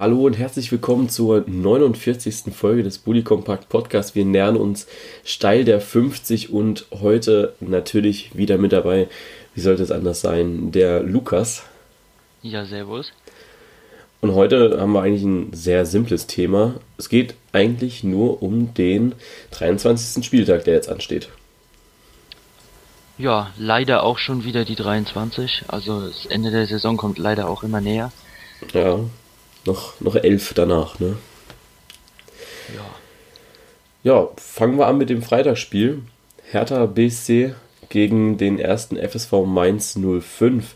Hallo und herzlich willkommen zur 49. Folge des Bully Compact Podcast. Wir nähern uns steil der 50 und heute natürlich wieder mit dabei, wie sollte es anders sein, der Lukas. Ja, servus. Und heute haben wir eigentlich ein sehr simples Thema. Es geht eigentlich nur um den 23. Spieltag, der jetzt ansteht. Ja, leider auch schon wieder die 23. Also das Ende der Saison kommt leider auch immer näher. Ja, noch, noch elf danach, ne? Ja. Ja, fangen wir an mit dem Freitagsspiel. Hertha BSC gegen den ersten FSV Mainz 05.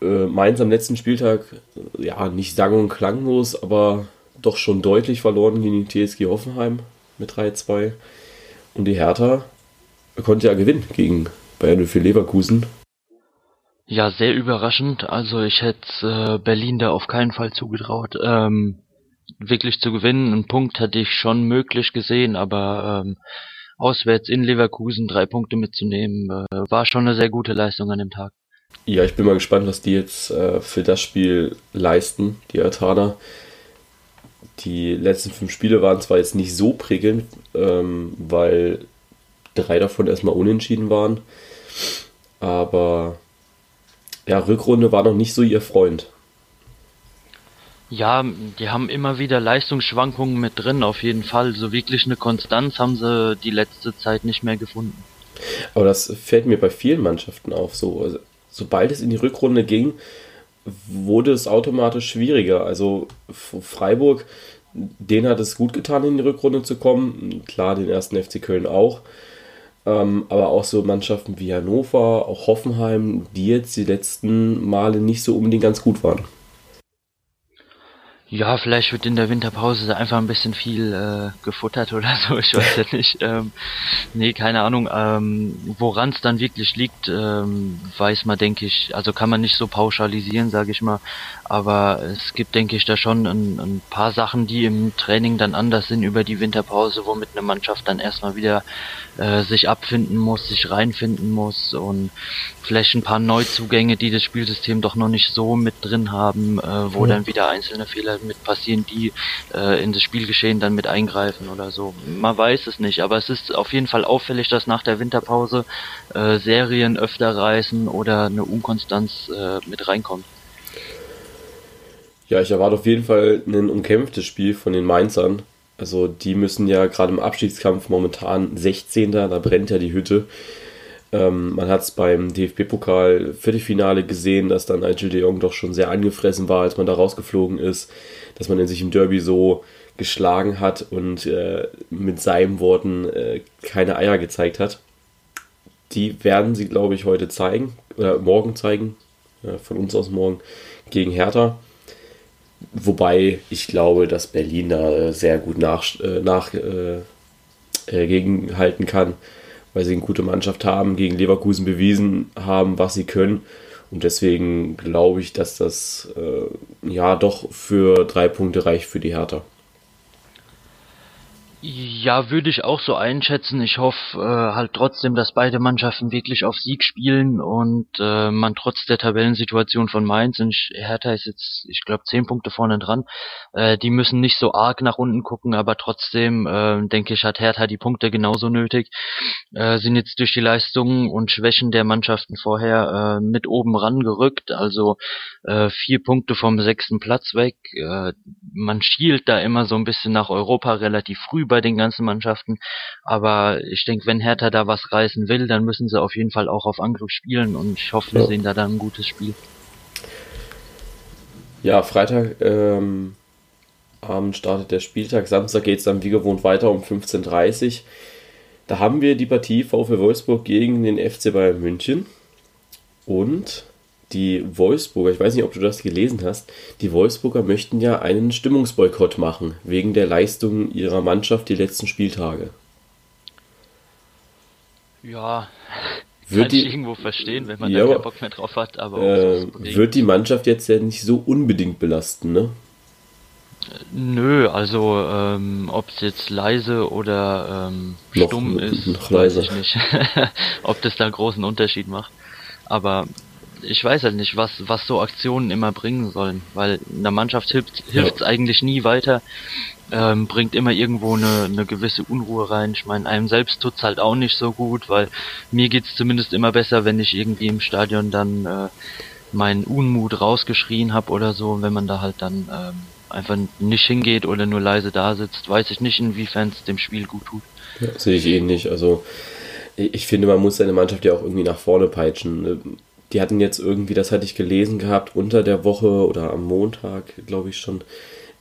Äh, Mainz am letzten Spieltag, ja, nicht sang- und klanglos, aber doch schon deutlich verloren gegen die TSG Hoffenheim mit 3-2. Und die Hertha konnte ja gewinnen gegen Bayern für Leverkusen. Ja, sehr überraschend. Also ich hätte äh, Berlin da auf keinen Fall zugetraut, ähm, wirklich zu gewinnen. Einen Punkt hätte ich schon möglich gesehen, aber ähm, auswärts in Leverkusen drei Punkte mitzunehmen, äh, war schon eine sehr gute Leistung an dem Tag. Ja, ich bin mal gespannt, was die jetzt äh, für das Spiel leisten, die Atana. Die letzten fünf Spiele waren zwar jetzt nicht so prickelnd, ähm, weil drei davon erstmal unentschieden waren, aber ja, Rückrunde war noch nicht so ihr Freund. Ja, die haben immer wieder Leistungsschwankungen mit drin, auf jeden Fall. So wirklich eine Konstanz haben sie die letzte Zeit nicht mehr gefunden. Aber das fällt mir bei vielen Mannschaften auf. So, also, sobald es in die Rückrunde ging, wurde es automatisch schwieriger. Also Freiburg, denen hat es gut getan, in die Rückrunde zu kommen. Klar, den ersten FC Köln auch. Ähm, aber auch so Mannschaften wie Hannover, auch Hoffenheim, die jetzt die letzten Male nicht so unbedingt ganz gut waren. Ja, vielleicht wird in der Winterpause einfach ein bisschen viel äh, gefuttert oder so, ich weiß ja nicht. Ähm, nee, keine Ahnung. Ähm, Woran es dann wirklich liegt, ähm, weiß man, denke ich, also kann man nicht so pauschalisieren, sage ich mal. Aber es gibt, denke ich, da schon ein, ein, paar Sachen, die im Training dann anders sind über die Winterpause, womit eine Mannschaft dann erstmal wieder äh, sich abfinden muss, sich reinfinden muss und vielleicht ein paar Neuzugänge, die das Spielsystem doch noch nicht so mit drin haben, äh, wo mhm. dann wieder einzelne Fehler mit passieren, die äh, in das Spielgeschehen dann mit eingreifen oder so. Man weiß es nicht, aber es ist auf jeden Fall auffällig, dass nach der Winterpause äh, Serien öfter reißen oder eine Unkonstanz äh, mit reinkommt. Ja, ich erwarte auf jeden Fall ein umkämpftes Spiel von den Mainzern. Also die müssen ja gerade im Abschiedskampf momentan 16. Da brennt ja die Hütte. Ähm, man hat es beim DFB-Pokal Viertelfinale gesehen, dass dann Nigel de Jong doch schon sehr angefressen war, als man da rausgeflogen ist, dass man in sich im Derby so geschlagen hat und äh, mit seinen Worten äh, keine Eier gezeigt hat. Die werden sie, glaube ich, heute zeigen oder morgen zeigen, äh, von uns aus morgen gegen Hertha. Wobei ich glaube, dass Berlin da äh, sehr gut nach, äh, nach äh, äh, gegenhalten kann, weil sie eine gute Mannschaft haben, gegen Leverkusen bewiesen haben, was sie können. Und deswegen glaube ich, dass das äh, ja doch für drei Punkte reicht für die Hertha. Ja, würde ich auch so einschätzen. Ich hoffe äh, halt trotzdem, dass beide Mannschaften wirklich auf Sieg spielen und äh, man trotz der Tabellensituation von Mainz und Hertha ist jetzt, ich glaube, zehn Punkte vorne dran. Äh, die müssen nicht so arg nach unten gucken, aber trotzdem äh, denke ich, hat Hertha die Punkte genauso nötig. Äh, sind jetzt durch die Leistungen und Schwächen der Mannschaften vorher äh, mit oben rangerückt, also äh, vier Punkte vom sechsten Platz weg. Äh, man schielt da immer so ein bisschen nach Europa relativ früh bei den ganzen Mannschaften. Aber ich denke, wenn Hertha da was reißen will, dann müssen sie auf jeden Fall auch auf Angriff spielen und ich hoffe, wir ja. sehen da dann ein gutes Spiel. Ja, Freitag ähm, Abend startet der Spieltag. Samstag geht es dann wie gewohnt weiter um 15.30 Uhr. Da haben wir die Partie VfL Wolfsburg gegen den FC Bayern München. Und die Wolfsburger, ich weiß nicht, ob du das gelesen hast, die Wolfsburger möchten ja einen Stimmungsboykott machen, wegen der Leistung ihrer Mannschaft die letzten Spieltage. Ja, wird kann die, ich irgendwo verstehen, wenn man ja, da keinen Bock mehr drauf hat, aber äh, wird die Mannschaft jetzt ja nicht so unbedingt belasten, ne? Nö, also ähm, ob es jetzt leise oder ähm, stumm noch, ist, noch weiß ich nicht. ob das da einen großen Unterschied macht. Aber ich weiß halt nicht, was, was so Aktionen immer bringen sollen, weil in der Mannschaft hilft hilft's ja. eigentlich nie weiter, ähm, bringt immer irgendwo eine, eine gewisse Unruhe rein. Ich meine, einem selbst tut's halt auch nicht so gut, weil mir geht's zumindest immer besser, wenn ich irgendwie im Stadion dann äh, meinen Unmut rausgeschrien habe oder so, wenn man da halt dann ähm, einfach nicht hingeht oder nur leise da sitzt, weiß ich nicht, inwiefern es dem Spiel gut tut. Ja, sehe ich ähnlich. Also ich finde, man muss seine Mannschaft ja auch irgendwie nach vorne peitschen. Die hatten jetzt irgendwie, das hatte ich gelesen gehabt, unter der Woche oder am Montag, glaube ich schon,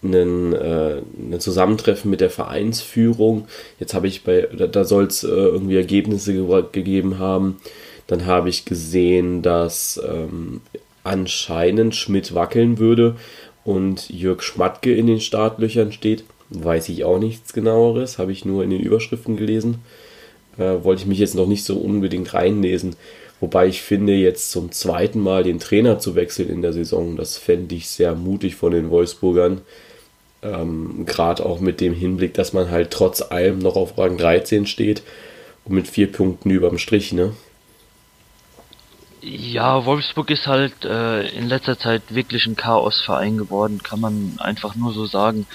einen, äh, ein Zusammentreffen mit der Vereinsführung. Jetzt habe ich bei, da, da soll es äh, irgendwie Ergebnisse ge gegeben haben. Dann habe ich gesehen, dass ähm, anscheinend Schmidt wackeln würde und Jörg Schmatke in den Startlöchern steht. Weiß ich auch nichts genaueres, habe ich nur in den Überschriften gelesen. Äh, wollte ich mich jetzt noch nicht so unbedingt reinlesen. Wobei ich finde, jetzt zum zweiten Mal den Trainer zu wechseln in der Saison, das fände ich sehr mutig von den Wolfsburgern. Ähm, Gerade auch mit dem Hinblick, dass man halt trotz allem noch auf Rang 13 steht und mit vier Punkten überm Strich, ne? Ja, Wolfsburg ist halt äh, in letzter Zeit wirklich ein Chaosverein geworden, kann man einfach nur so sagen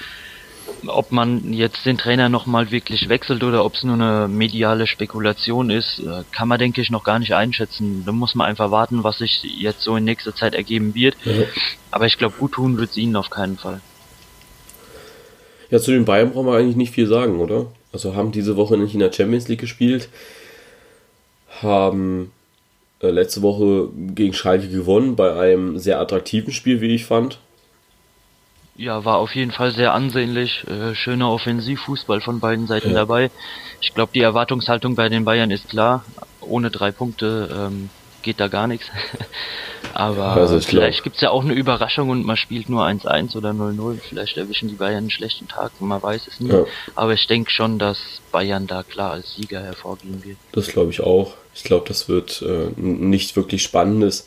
ob man jetzt den Trainer nochmal wirklich wechselt oder ob es nur eine mediale Spekulation ist, äh, kann man denke ich noch gar nicht einschätzen. Da muss man einfach warten, was sich jetzt so in nächster Zeit ergeben wird. Ja. Aber ich glaube, gut tun wird es ihnen auf keinen Fall. Ja, zu den Bayern brauchen wir eigentlich nicht viel sagen, oder? Also haben diese Woche nicht in der Champions League gespielt, haben äh, letzte Woche gegen Schalke gewonnen bei einem sehr attraktiven Spiel, wie ich fand. Ja, war auf jeden Fall sehr ansehnlich. Äh, schöner Offensivfußball von beiden Seiten ja. dabei. Ich glaube, die Erwartungshaltung bei den Bayern ist klar. Ohne drei Punkte ähm, geht da gar nichts. Aber also vielleicht gibt's ja auch eine Überraschung und man spielt nur 1-1 oder 0-0. Vielleicht erwischen die Bayern einen schlechten Tag, man weiß es nicht. Ja. Aber ich denke schon, dass Bayern da klar als Sieger hervorgehen wird. Das glaube ich auch. Ich glaube, das wird äh, nicht wirklich spannendes.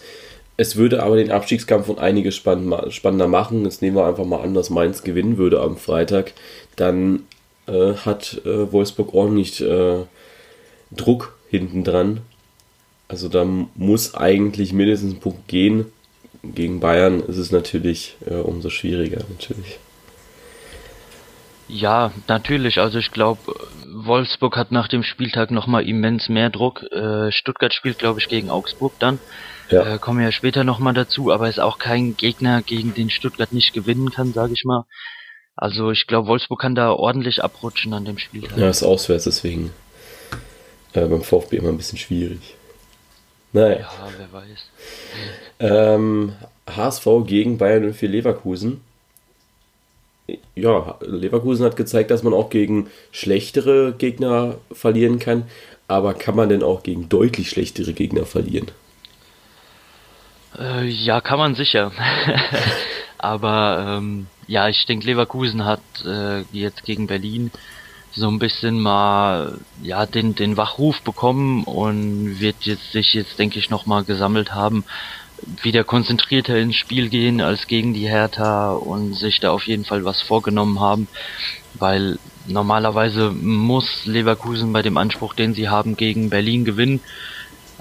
Es würde aber den Abstiegskampf um einiges spannender machen. Jetzt nehmen wir einfach mal an, dass Mainz gewinnen würde am Freitag. Dann äh, hat äh, Wolfsburg ordentlich äh, Druck hinten dran. Also da muss eigentlich mindestens ein Punkt gehen. Gegen Bayern ist es natürlich äh, umso schwieriger, natürlich. Ja, natürlich. Also ich glaube, Wolfsburg hat nach dem Spieltag nochmal immens mehr Druck. Äh, Stuttgart spielt, glaube ich, gegen Augsburg dann. Ja. Äh, kommen wir ja später nochmal dazu, aber ist auch kein Gegner, gegen den Stuttgart nicht gewinnen kann, sage ich mal. Also ich glaube, Wolfsburg kann da ordentlich abrutschen an dem Spiel. Ja, ist auswärts, deswegen äh, beim VfB immer ein bisschen schwierig. Naja. Ja, wer weiß. Ähm, HSV gegen Bayern für Leverkusen. Ja, Leverkusen hat gezeigt, dass man auch gegen schlechtere Gegner verlieren kann. Aber kann man denn auch gegen deutlich schlechtere Gegner verlieren? Äh, ja, kann man sicher. Aber ähm, ja, ich denke, Leverkusen hat äh, jetzt gegen Berlin so ein bisschen mal ja den den Wachruf bekommen und wird jetzt sich jetzt denke ich noch mal gesammelt haben, wieder konzentrierter ins Spiel gehen als gegen die Hertha und sich da auf jeden Fall was vorgenommen haben, weil normalerweise muss Leverkusen bei dem Anspruch, den sie haben, gegen Berlin gewinnen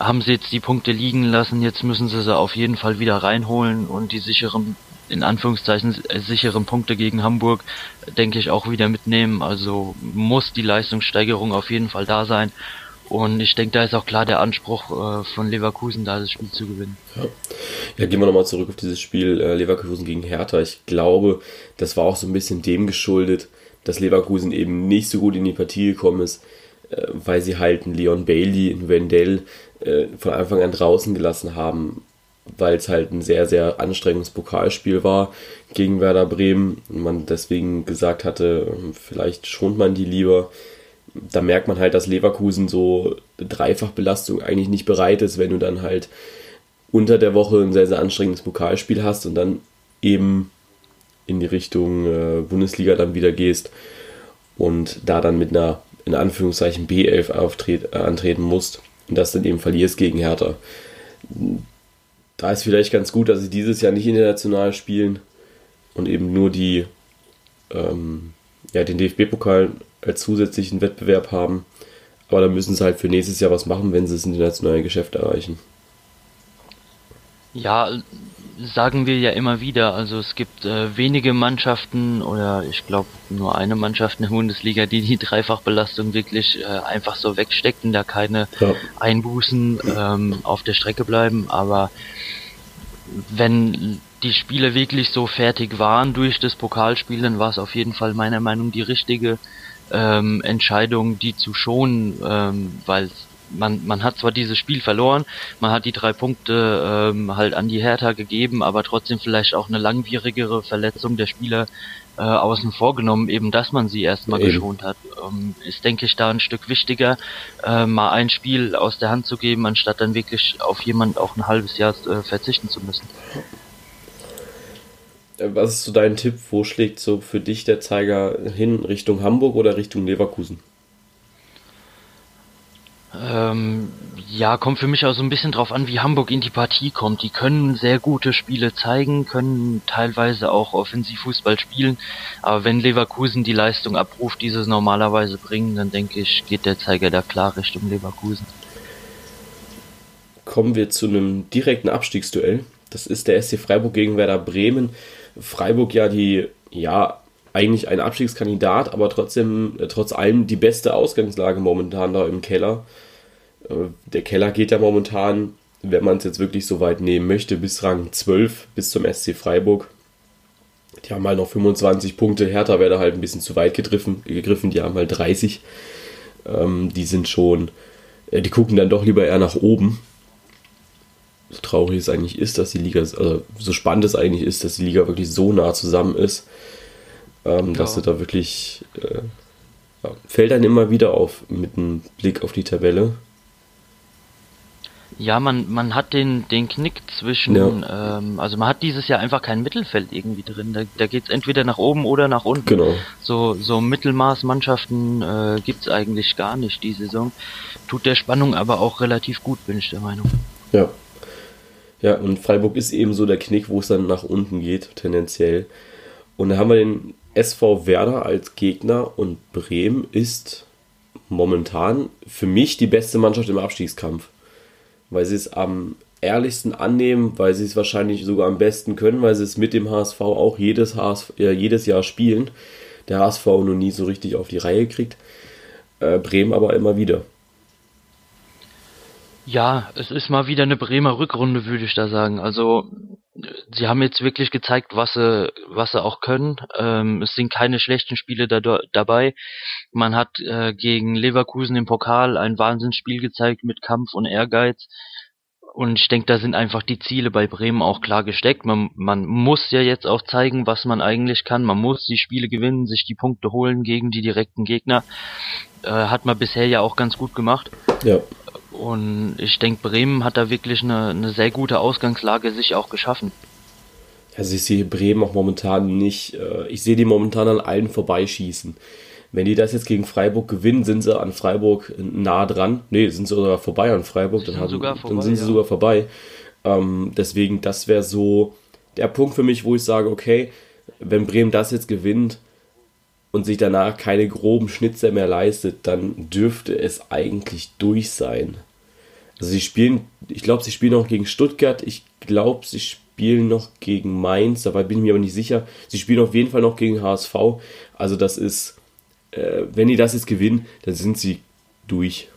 haben sie jetzt die Punkte liegen lassen, jetzt müssen sie sie auf jeden Fall wieder reinholen und die sicheren, in Anführungszeichen, äh, sicheren Punkte gegen Hamburg, denke ich, auch wieder mitnehmen. Also muss die Leistungssteigerung auf jeden Fall da sein. Und ich denke, da ist auch klar der Anspruch äh, von Leverkusen, da das Spiel zu gewinnen. Ja, ja gehen wir nochmal zurück auf dieses Spiel äh, Leverkusen gegen Hertha. Ich glaube, das war auch so ein bisschen dem geschuldet, dass Leverkusen eben nicht so gut in die Partie gekommen ist, weil sie halt einen Leon Bailey, einen Wendell äh, von Anfang an draußen gelassen haben, weil es halt ein sehr, sehr anstrengendes Pokalspiel war gegen Werder Bremen und man deswegen gesagt hatte, vielleicht schont man die lieber. Da merkt man halt, dass Leverkusen so Dreifachbelastung eigentlich nicht bereit ist, wenn du dann halt unter der Woche ein sehr, sehr anstrengendes Pokalspiel hast und dann eben in die Richtung äh, Bundesliga dann wieder gehst und da dann mit einer in Anführungszeichen B11 auftreten, äh, antreten musst und das dann eben verlierst gegen Hertha. Da ist vielleicht ganz gut, dass sie dieses Jahr nicht international spielen und eben nur die, ähm, ja, den DFB-Pokal als zusätzlichen Wettbewerb haben. Aber da müssen sie halt für nächstes Jahr was machen, wenn sie das internationale Geschäft erreichen. Ja, sagen wir ja immer wieder. Also es gibt äh, wenige Mannschaften oder ich glaube nur eine Mannschaft in der Bundesliga, die die Dreifachbelastung wirklich äh, einfach so wegstecken, da keine ja. Einbußen ähm, auf der Strecke bleiben. Aber wenn die Spiele wirklich so fertig waren durch das Pokalspiel, dann war es auf jeden Fall meiner Meinung die richtige ähm, Entscheidung, die zu schonen, ähm, weil man, man hat zwar dieses Spiel verloren, man hat die drei Punkte ähm, halt an die Hertha gegeben, aber trotzdem vielleicht auch eine langwierigere Verletzung der Spieler äh, außen vor genommen, eben dass man sie erstmal geschont hat. Ähm, ist, denke ich, da ein Stück wichtiger, äh, mal ein Spiel aus der Hand zu geben, anstatt dann wirklich auf jemand auch ein halbes Jahr äh, verzichten zu müssen. Äh, was ist so dein Tipp? Wo schlägt so für dich der Zeiger hin? Richtung Hamburg oder Richtung Leverkusen? Ähm, ja, kommt für mich auch so ein bisschen drauf an, wie Hamburg in die Partie kommt. Die können sehr gute Spiele zeigen, können teilweise auch Offensivfußball spielen, aber wenn Leverkusen die Leistung abruft, die sie normalerweise bringen, dann denke ich, geht der Zeiger da klar Richtung Leverkusen. Kommen wir zu einem direkten Abstiegsduell. Das ist der SC Freiburg gegen Werder Bremen. Freiburg ja die, ja, eigentlich ein Abstiegskandidat, aber trotzdem, äh, trotz allem die beste Ausgangslage momentan da im Keller. Äh, der Keller geht ja momentan, wenn man es jetzt wirklich so weit nehmen möchte, bis Rang 12, bis zum SC Freiburg. Die haben halt noch 25 Punkte. Hertha wäre da halt ein bisschen zu weit gegriffen. gegriffen. Die haben halt 30. Ähm, die sind schon, äh, die gucken dann doch lieber eher nach oben. So traurig es eigentlich ist, dass die Liga, also so spannend es eigentlich ist, dass die Liga wirklich so nah zusammen ist ähm, ja. dass du da wirklich äh, ja, fällt dann immer wieder auf mit einem Blick auf die Tabelle. Ja, man, man hat den, den Knick zwischen, ja. ähm, also man hat dieses Jahr einfach kein Mittelfeld irgendwie drin. Da, da geht es entweder nach oben oder nach unten. Genau. So, so Mittelmaßmannschaften äh, gibt es eigentlich gar nicht die Saison. Tut der Spannung aber auch relativ gut, bin ich der Meinung. Ja. Ja, und Freiburg ist eben so der Knick, wo es dann nach unten geht, tendenziell. Und da haben wir den SV Werder als Gegner und Bremen ist momentan für mich die beste Mannschaft im Abstiegskampf. Weil sie es am ehrlichsten annehmen, weil sie es wahrscheinlich sogar am besten können, weil sie es mit dem HSV auch jedes, HSV, äh, jedes Jahr spielen. Der HSV noch nie so richtig auf die Reihe kriegt. Äh, Bremen aber immer wieder. Ja, es ist mal wieder eine Bremer Rückrunde, würde ich da sagen. Also sie haben jetzt wirklich gezeigt, was sie, was sie auch können. Ähm, es sind keine schlechten Spiele da, dabei. Man hat äh, gegen Leverkusen im Pokal ein Wahnsinnsspiel gezeigt mit Kampf und Ehrgeiz. Und ich denke, da sind einfach die Ziele bei Bremen auch klar gesteckt. Man, man muss ja jetzt auch zeigen, was man eigentlich kann. Man muss die Spiele gewinnen, sich die Punkte holen gegen die direkten Gegner. Äh, hat man bisher ja auch ganz gut gemacht. Ja. Und ich denke, Bremen hat da wirklich eine, eine sehr gute Ausgangslage sich auch geschaffen. Also ich sehe Bremen auch momentan nicht, äh, ich sehe die momentan an allen vorbeischießen. Wenn die das jetzt gegen Freiburg gewinnen, sind sie an Freiburg nah dran. Nee, sind sie sogar vorbei an Freiburg, dann, haben, vorbei, dann sind sie ja. sogar vorbei. Ähm, deswegen, das wäre so der Punkt für mich, wo ich sage, okay, wenn Bremen das jetzt gewinnt, und sich danach keine groben Schnitzer mehr leistet, dann dürfte es eigentlich durch sein. Also sie spielen, ich glaube, sie spielen noch gegen Stuttgart, ich glaube, sie spielen noch gegen Mainz, dabei bin ich mir aber nicht sicher. Sie spielen auf jeden Fall noch gegen HSV. Also das ist, äh, wenn die das jetzt gewinnen, dann sind sie durch.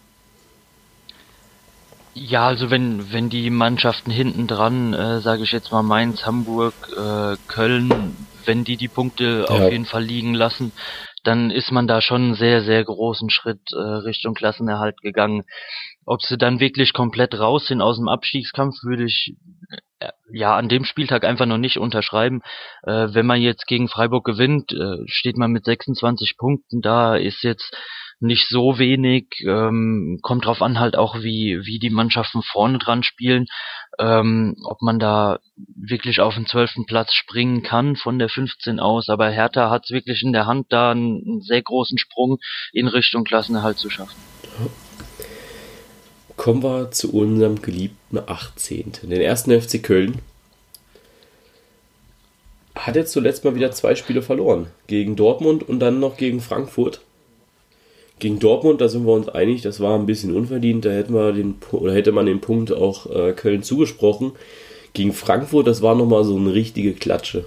Ja, also wenn, wenn die Mannschaften hinten dran, äh, sage ich jetzt mal Mainz, Hamburg, äh, Köln, wenn die die Punkte ja. auf jeden Fall liegen lassen, dann ist man da schon einen sehr, sehr großen Schritt äh, Richtung Klassenerhalt gegangen. Ob sie dann wirklich komplett raus sind aus dem Abstiegskampf, würde ich äh, ja an dem Spieltag einfach noch nicht unterschreiben. Äh, wenn man jetzt gegen Freiburg gewinnt, äh, steht man mit 26 Punkten da, ist jetzt nicht so wenig. Ähm, kommt drauf an halt auch, wie, wie die Mannschaften vorne dran spielen. Ähm, ob man da wirklich auf den zwölften Platz springen kann von der 15 aus. Aber Hertha hat es wirklich in der Hand, da einen, einen sehr großen Sprung in Richtung Klassenerhalt zu schaffen. Kommen wir zu unserem geliebten 18. Den ersten FC Köln. Hat jetzt zuletzt mal wieder zwei Spiele verloren. Gegen Dortmund und dann noch gegen Frankfurt. Gegen Dortmund, da sind wir uns einig, das war ein bisschen unverdient. Da hätten wir den, oder hätte man den Punkt auch äh, Köln zugesprochen. gegen Frankfurt, das war nochmal so eine richtige Klatsche.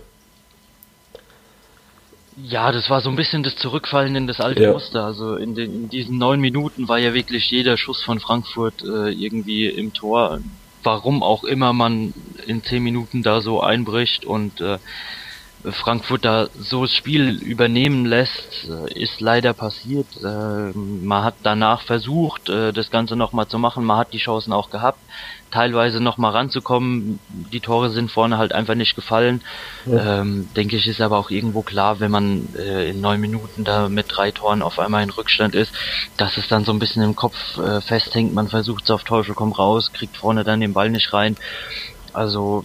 Ja, das war so ein bisschen das Zurückfallen in das alte ja. Muster. Also in, den, in diesen neun Minuten war ja wirklich jeder Schuss von Frankfurt äh, irgendwie im Tor. Warum auch immer man in zehn Minuten da so einbricht und äh, Frankfurt da so das Spiel übernehmen lässt, äh, ist leider passiert. Äh, man hat danach versucht, äh, das Ganze nochmal zu machen. Man hat die Chancen auch gehabt, teilweise nochmal ranzukommen. Die Tore sind vorne halt einfach nicht gefallen. Ja. Ähm, denke ich, ist aber auch irgendwo klar, wenn man in neun Minuten da mit drei Toren auf einmal in Rückstand ist, dass es dann so ein bisschen im Kopf festhängt. Man versucht es auf Teufel komm raus, kriegt vorne dann den Ball nicht rein. Also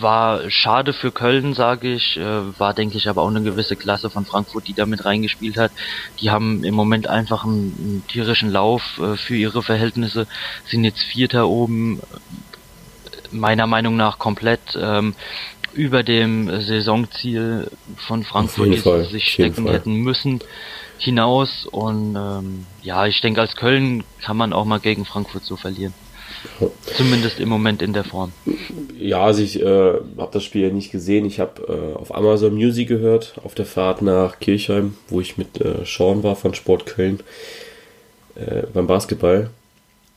war schade für Köln, sage ich. Äh, war, denke ich, aber auch eine gewisse Klasse von Frankfurt, die da mit reingespielt hat. Die haben im Moment einfach einen, einen tierischen Lauf äh, für ihre Verhältnisse, sind jetzt Vierter oben, meiner Meinung nach komplett ähm, über dem Saisonziel von Frankfurt, die sie sich stecken hätten müssen, hinaus. Und ähm, ja, ich denke, als Köln kann man auch mal gegen Frankfurt so verlieren. Zumindest im Moment in der Form. Ja, also ich äh, habe das Spiel nicht gesehen. Ich habe äh, auf Amazon Music gehört, auf der Fahrt nach Kirchheim, wo ich mit äh, Sean war von Sport Köln äh, beim Basketball.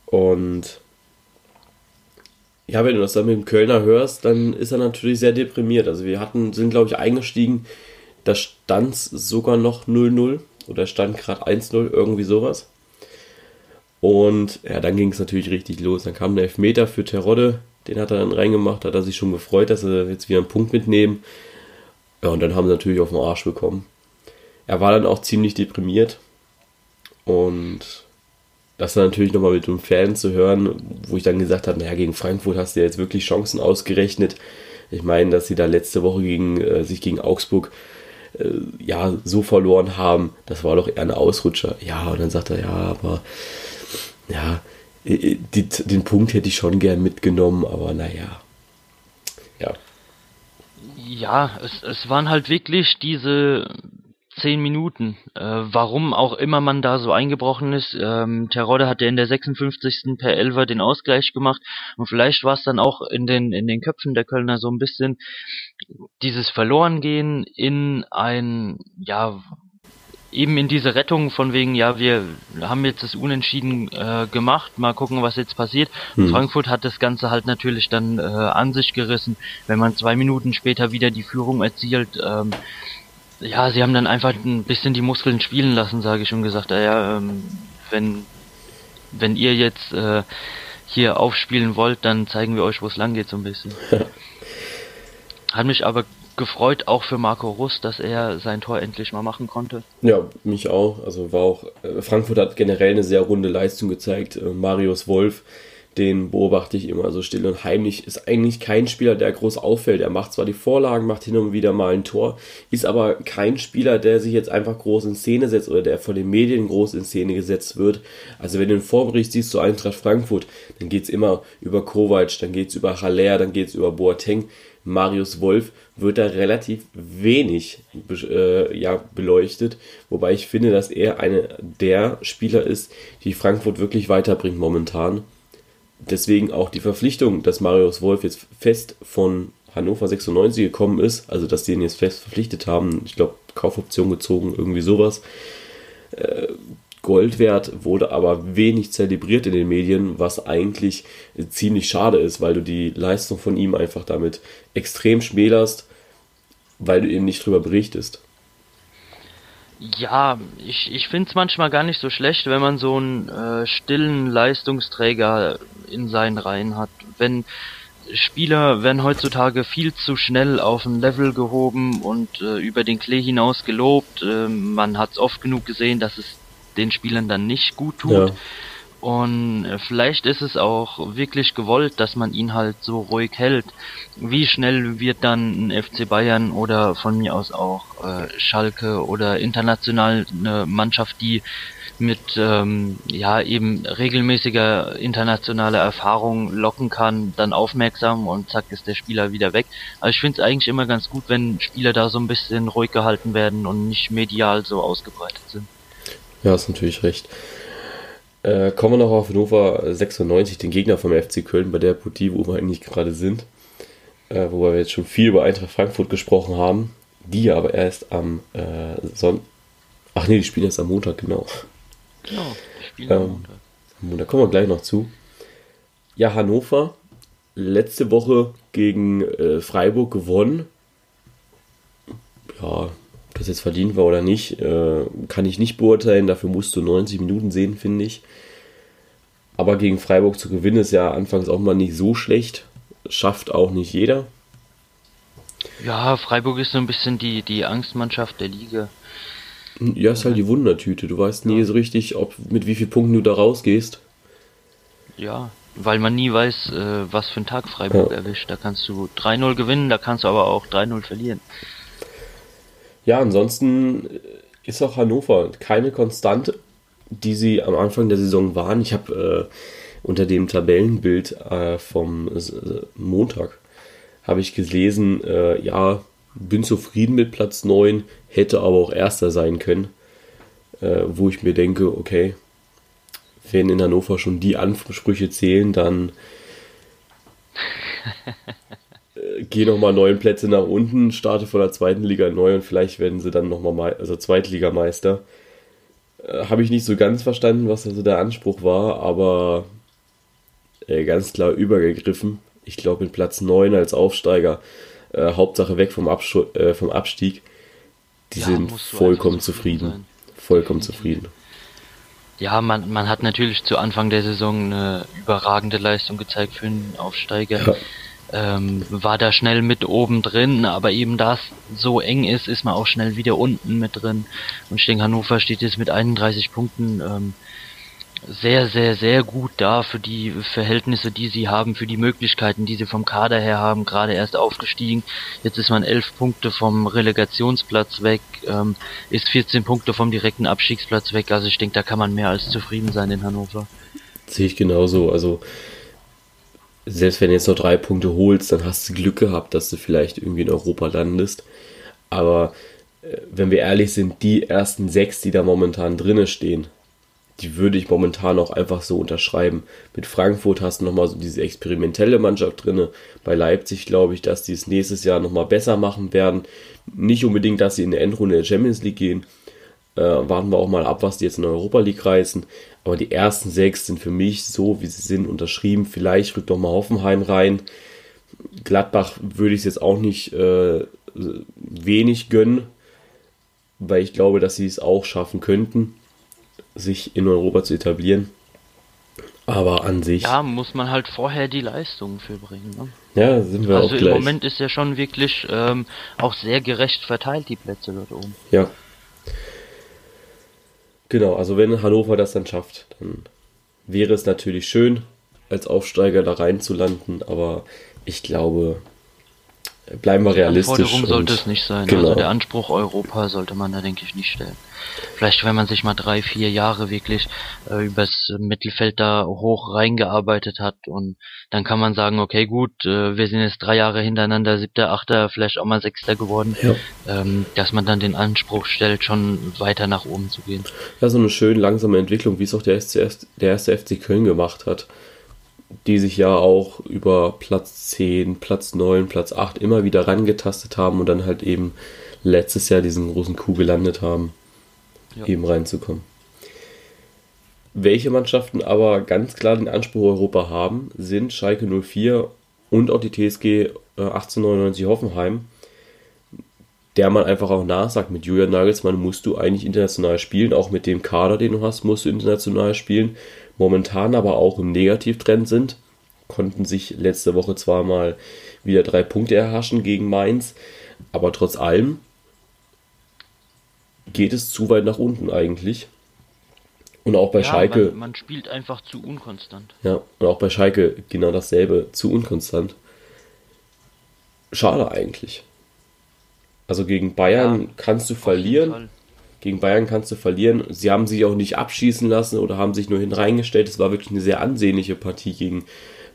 Und ja, wenn du das dann mit dem Kölner hörst, dann ist er natürlich sehr deprimiert. Also wir hatten, sind glaube ich eingestiegen, da stand sogar noch 0-0 oder stand gerade 1-0, irgendwie sowas. Und ja, dann ging es natürlich richtig los. Dann kam der Elfmeter für Terodde, den hat er dann reingemacht, hat er sich schon gefreut, dass er jetzt wieder einen Punkt mitnehmen. Ja, und dann haben sie natürlich auf den Arsch bekommen. Er war dann auch ziemlich deprimiert. Und das dann natürlich nochmal mit dem Fan zu hören, wo ich dann gesagt habe, naja, gegen Frankfurt hast du jetzt wirklich Chancen ausgerechnet. Ich meine, dass sie da letzte Woche gegen, äh, sich gegen Augsburg äh, ja so verloren haben, das war doch eher ein Ausrutscher. Ja, und dann sagt er, ja, aber ja, die, den Punkt hätte ich schon gern mitgenommen, aber naja. Ja. Ja, es, es waren halt wirklich diese zehn Minuten. Äh, warum auch immer man da so eingebrochen ist. Ähm, Terodde hat ja in der 56. per Elfer den Ausgleich gemacht und vielleicht war es dann auch in den in den Köpfen der Kölner so ein bisschen dieses Verlorengehen in ein ja eben in diese Rettung von wegen, ja, wir haben jetzt das Unentschieden äh, gemacht, mal gucken, was jetzt passiert. Hm. Frankfurt hat das Ganze halt natürlich dann äh, an sich gerissen, wenn man zwei Minuten später wieder die Führung erzielt. Ähm, ja, sie haben dann einfach ein bisschen die Muskeln spielen lassen, sage ich und gesagt, ja, ähm, wenn wenn ihr jetzt äh, hier aufspielen wollt, dann zeigen wir euch, wo es lang geht so ein bisschen. Hat mich aber gefreut, auch für Marco Russ, dass er sein Tor endlich mal machen konnte. Ja, mich auch. Also war auch, äh, Frankfurt hat generell eine sehr runde Leistung gezeigt. Äh, Marius Wolf, den beobachte ich immer so still und heimlich, ist eigentlich kein Spieler, der groß auffällt. Er macht zwar die Vorlagen, macht hin und wieder mal ein Tor, ist aber kein Spieler, der sich jetzt einfach groß in Szene setzt oder der von den Medien groß in Szene gesetzt wird. Also wenn du den Vorbericht siehst zu Eintracht Frankfurt, dann geht's immer über Kovac, dann geht's über Haller, dann geht's über Boateng. Marius Wolf wird da relativ wenig äh, ja, beleuchtet, wobei ich finde, dass er einer der Spieler ist, die Frankfurt wirklich weiterbringt momentan. Deswegen auch die Verpflichtung, dass Marius Wolf jetzt fest von Hannover 96 gekommen ist, also dass die ihn jetzt fest verpflichtet haben, ich glaube Kaufoption gezogen, irgendwie sowas, äh, Gold wert, wurde aber wenig zelebriert in den Medien, was eigentlich ziemlich schade ist, weil du die Leistung von ihm einfach damit extrem schmälerst, weil du eben nicht drüber berichtest. Ja, ich, ich finde es manchmal gar nicht so schlecht, wenn man so einen äh, stillen Leistungsträger in seinen Reihen hat. Wenn Spieler werden heutzutage viel zu schnell auf ein Level gehoben und äh, über den Klee hinaus gelobt. Äh, man hat es oft genug gesehen, dass es den Spielern dann nicht gut tut. Ja. Und äh, vielleicht ist es auch wirklich gewollt, dass man ihn halt so ruhig hält. Wie schnell wird dann ein FC Bayern oder von mir aus auch äh, Schalke oder international eine Mannschaft, die mit ähm, ja eben regelmäßiger internationaler Erfahrung locken kann, dann aufmerksam und zack ist der Spieler wieder weg. Aber ich finde es eigentlich immer ganz gut, wenn Spieler da so ein bisschen ruhig gehalten werden und nicht medial so ausgebreitet sind. Ja, hast natürlich recht. Äh, kommen wir noch auf Hannover 96, den Gegner vom FC Köln, bei der Partie, wo wir eigentlich gerade sind. äh, wo wir jetzt schon viel über Eintracht Frankfurt gesprochen haben, die aber erst am äh, Sonntag. Ach nee, die spielen erst am Montag, genau. Genau, die spielen ähm, am Montag. Da kommen wir gleich noch zu. Ja, Hannover, letzte Woche gegen äh, Freiburg gewonnen. Ja, ob das jetzt verdient war oder nicht, äh, kann ich nicht beurteilen. Dafür musst du 90 Minuten sehen, finde ich. Aber gegen Freiburg zu gewinnen ist ja anfangs auch mal nicht so schlecht. Schafft auch nicht jeder. Ja, Freiburg ist so ein bisschen die, die Angstmannschaft der Liga. Ja, ist halt die Wundertüte. Du weißt nie ja. so richtig, ob mit wie vielen Punkten du da rausgehst. Ja, weil man nie weiß, äh, was für ein Tag Freiburg ja. erwischt. Da kannst du 3-0 gewinnen, da kannst du aber auch 3-0 verlieren. Ja, ansonsten ist auch Hannover keine Konstante, die sie am Anfang der Saison waren. Ich habe äh, unter dem Tabellenbild äh, vom äh, Montag habe ich gelesen, äh, ja, bin zufrieden mit Platz 9, hätte aber auch Erster sein können. Äh, wo ich mir denke, okay, wenn in Hannover schon die Ansprüche zählen, dann äh, geh nochmal neun Plätze nach unten, starte von der zweiten Liga neu und vielleicht werden sie dann nochmal also Zweitligameister. Äh, Habe ich nicht so ganz verstanden, was also der Anspruch war, aber äh, ganz klar übergegriffen. Ich glaube, mit Platz 9 als Aufsteiger, äh, Hauptsache weg vom, Abschu äh, vom Abstieg, die ja, sind vollkommen zufrieden. Sein. Vollkommen zufrieden. Ja, man, man hat natürlich zu Anfang der Saison eine überragende Leistung gezeigt für einen Aufsteiger. Ja. Ähm, war da schnell mit oben drin, aber eben da es so eng ist, ist man auch schnell wieder unten mit drin. Und Stegen Hannover steht jetzt mit 31 Punkten ähm, sehr, sehr, sehr gut da für die Verhältnisse, die sie haben, für die Möglichkeiten, die sie vom Kader her haben, gerade erst aufgestiegen. Jetzt ist man elf Punkte vom Relegationsplatz weg, ähm, ist 14 Punkte vom direkten Abstiegsplatz weg. Also ich denke, da kann man mehr als zufrieden sein in Hannover. Sehe ich genauso. Also selbst wenn du jetzt noch drei Punkte holst, dann hast du Glück gehabt, dass du vielleicht irgendwie in Europa landest. Aber äh, wenn wir ehrlich sind, die ersten sechs, die da momentan drinne stehen, die würde ich momentan auch einfach so unterschreiben. Mit Frankfurt hast du nochmal so diese experimentelle Mannschaft drin. Bei Leipzig glaube ich, dass die es nächstes Jahr nochmal besser machen werden. Nicht unbedingt, dass sie in der Endrunde der Champions League gehen. Äh, warten wir auch mal ab, was die jetzt in der Europa League reißen. Aber die ersten sechs sind für mich so, wie sie sind, unterschrieben. Vielleicht rückt doch mal Hoffenheim rein. Gladbach würde ich es jetzt auch nicht äh, wenig gönnen, weil ich glaube, dass sie es auch schaffen könnten sich in Europa zu etablieren. Aber an sich. Ja, muss man halt vorher die Leistungen für bringen. Ne? Ja, sind wir also auch gleich. Also im Moment ist ja schon wirklich ähm, auch sehr gerecht verteilt, die Plätze dort oben. Ja. Genau, also wenn Hannover das dann schafft, dann wäre es natürlich schön, als Aufsteiger da reinzulanden, aber ich glaube, bleiben wir realistisch. Anforderung sollte es nicht sein. Genau. Also der Anspruch Europa sollte man da, denke ich, nicht stellen. Vielleicht, wenn man sich mal drei, vier Jahre wirklich äh, übers Mittelfeld da hoch reingearbeitet hat und dann kann man sagen, okay, gut, äh, wir sind jetzt drei Jahre hintereinander siebter, achter, vielleicht auch mal sechster geworden, ja. ähm, dass man dann den Anspruch stellt, schon weiter nach oben zu gehen. Ja, so eine schön langsame Entwicklung, wie es auch der, SCF, der erste FC Köln gemacht hat die sich ja auch über Platz 10, Platz 9, Platz 8 immer wieder rangetastet haben und dann halt eben letztes Jahr diesen großen Coup gelandet haben, ja. eben reinzukommen. Welche Mannschaften aber ganz klar den Anspruch Europa haben, sind Schalke 04 und auch die TSG 1899 äh, Hoffenheim, der man einfach auch nachsagt, mit Julian Nagelsmann musst du eigentlich international spielen, auch mit dem Kader, den du hast, musst du international spielen momentan aber auch im Negativtrend sind. Konnten sich letzte Woche zwar mal wieder drei Punkte erhaschen gegen Mainz, aber trotz allem geht es zu weit nach unten eigentlich. Und auch bei ja, Schalke. Man, man, spielt einfach zu unkonstant. Ja, und auch bei Schalke genau dasselbe, zu unkonstant. Schade eigentlich. Also gegen Bayern ja, kannst du verlieren. Gegen Bayern kannst du verlieren. Sie haben sich auch nicht abschießen lassen oder haben sich nur hineingestellt. Es war wirklich eine sehr ansehnliche Partie gegen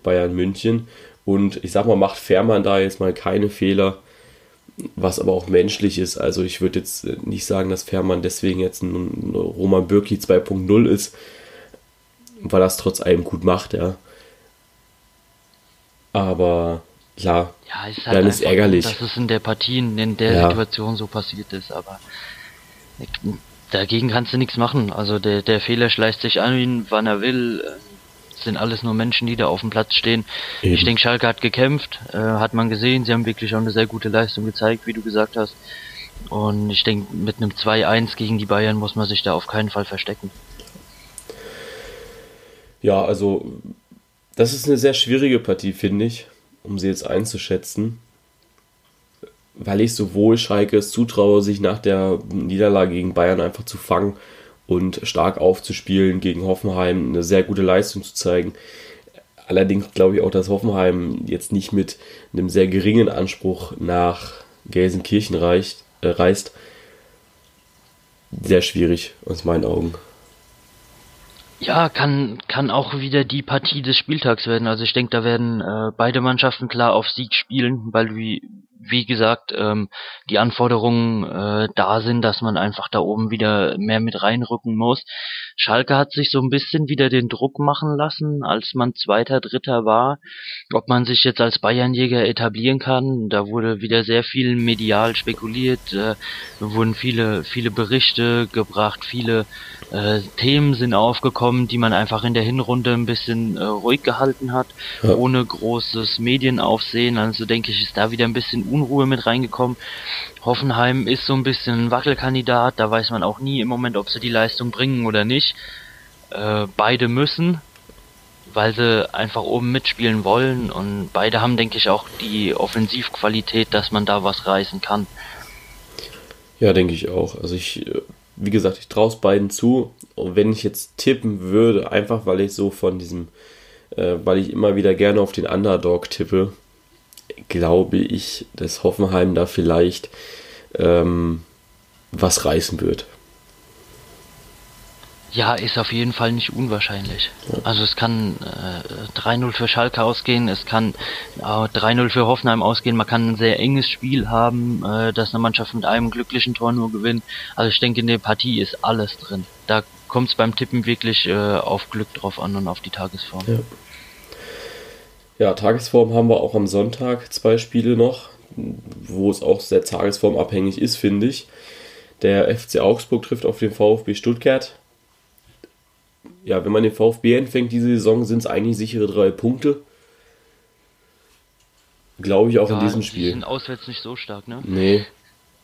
Bayern München. Und ich sag mal, macht Fährmann da jetzt mal keine Fehler, was aber auch menschlich ist. Also ich würde jetzt nicht sagen, dass Fährmann deswegen jetzt ein Roman Bürki 2.0 ist, weil es trotz allem gut macht, ja. Aber klar, Ja, ist halt dann ist ärgerlich. dass es in der Partie, in der Ja. Situation so passiert ist, aber dagegen kannst du nichts machen. Also der, der Fehler schleicht sich an, wann er will. Es sind alles nur Menschen, die da auf dem Platz stehen. Eben. Ich denke, Schalke hat gekämpft, äh, hat man gesehen. Sie haben wirklich auch eine sehr gute Leistung gezeigt, wie du gesagt hast. Und ich denke, mit einem 2-1 gegen die Bayern muss man sich da auf keinen Fall verstecken. Ja, also das ist eine sehr schwierige Partie, finde ich, um sie jetzt einzuschätzen. Weil ich sowohl Schalke es zutraue, sich nach der Niederlage gegen Bayern einfach zu fangen und stark aufzuspielen, gegen Hoffenheim eine sehr gute Leistung zu zeigen. Allerdings glaube ich auch, dass Hoffenheim jetzt nicht mit einem sehr geringen Anspruch nach Gelsenkirchen reicht, äh, reist. Sehr schwierig aus meinen Augen. Ja, kann, kann auch wieder die Partie des Spieltags werden. Also ich denke, da werden äh, beide Mannschaften klar auf Sieg spielen, weil wie, wie gesagt, ähm, die Anforderungen äh, da sind, dass man einfach da oben wieder mehr mit reinrücken muss. Schalke hat sich so ein bisschen wieder den Druck machen lassen, als man Zweiter, Dritter war. Ob man sich jetzt als Bayernjäger etablieren kann, da wurde wieder sehr viel medial spekuliert, äh, wurden viele, viele Berichte gebracht, viele äh, Themen sind aufgekommen, die man einfach in der Hinrunde ein bisschen äh, ruhig gehalten hat, Ja. ohne großes Medienaufsehen. Also denke ich, ist da wieder ein bisschen Unruhe mit reingekommen. Hoffenheim ist so ein bisschen ein Wackelkandidat, da weiß man auch nie im Moment, ob sie die Leistung bringen oder nicht. Äh, beide müssen, weil sie einfach oben mitspielen wollen und beide haben, denke ich, auch die Offensivqualität, dass man da was reißen kann. Ja, denke ich auch. Also ich, äh, wie gesagt, ich traue es beiden zu. Und wenn ich jetzt tippen würde, einfach weil ich so von diesem, äh, weil ich immer wieder gerne auf den Underdog tippe, glaube ich, dass Hoffenheim da vielleicht ähm, was reißen wird. Ja, ist auf jeden Fall nicht unwahrscheinlich. Also es kann äh, 3-0 für Schalke ausgehen, es kann äh, 3-0 für Hoffenheim ausgehen, man kann ein sehr enges Spiel haben, äh, dass eine Mannschaft mit einem glücklichen Tor nur gewinnt. Also ich denke, in der Partie ist alles drin. Da kommt es beim Tippen wirklich äh, auf Glück drauf an und auf die Tagesform. Ja. Ja, Tagesform haben wir auch am Sonntag zwei Spiele noch, wo es auch sehr tagesformabhängig ist, finde ich. Der FC Augsburg trifft auf den VfB Stuttgart. Ja, wenn man den VfB empfängt diese Saison, sind es eigentlich sichere drei Punkte. Glaube ich auch in Ja, diesem Die Spiel. sind auswärts nicht so stark, ne? Nee,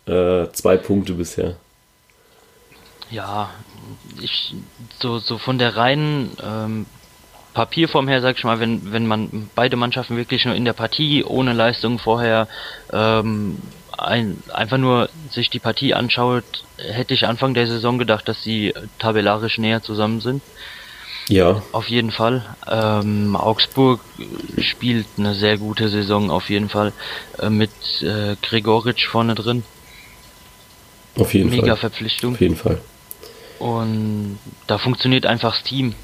äh, zwei Punkte bisher. Ja, ich so so von der reinen ähm, Papierform her, sag ich mal, wenn wenn man beide Mannschaften wirklich nur in der Partie ohne Leistung vorher ähm, ein, einfach nur sich die Partie anschaut, hätte ich Anfang der Saison gedacht, dass sie tabellarisch näher zusammen sind. Ja, Auf jeden Fall. Ähm, Augsburg spielt eine sehr gute Saison auf jeden Fall äh, mit äh, Gregoritsch vorne drin. auf jeden Mega Fall. Verpflichtung. Auf jeden Fall. Und da funktioniert einfach das Team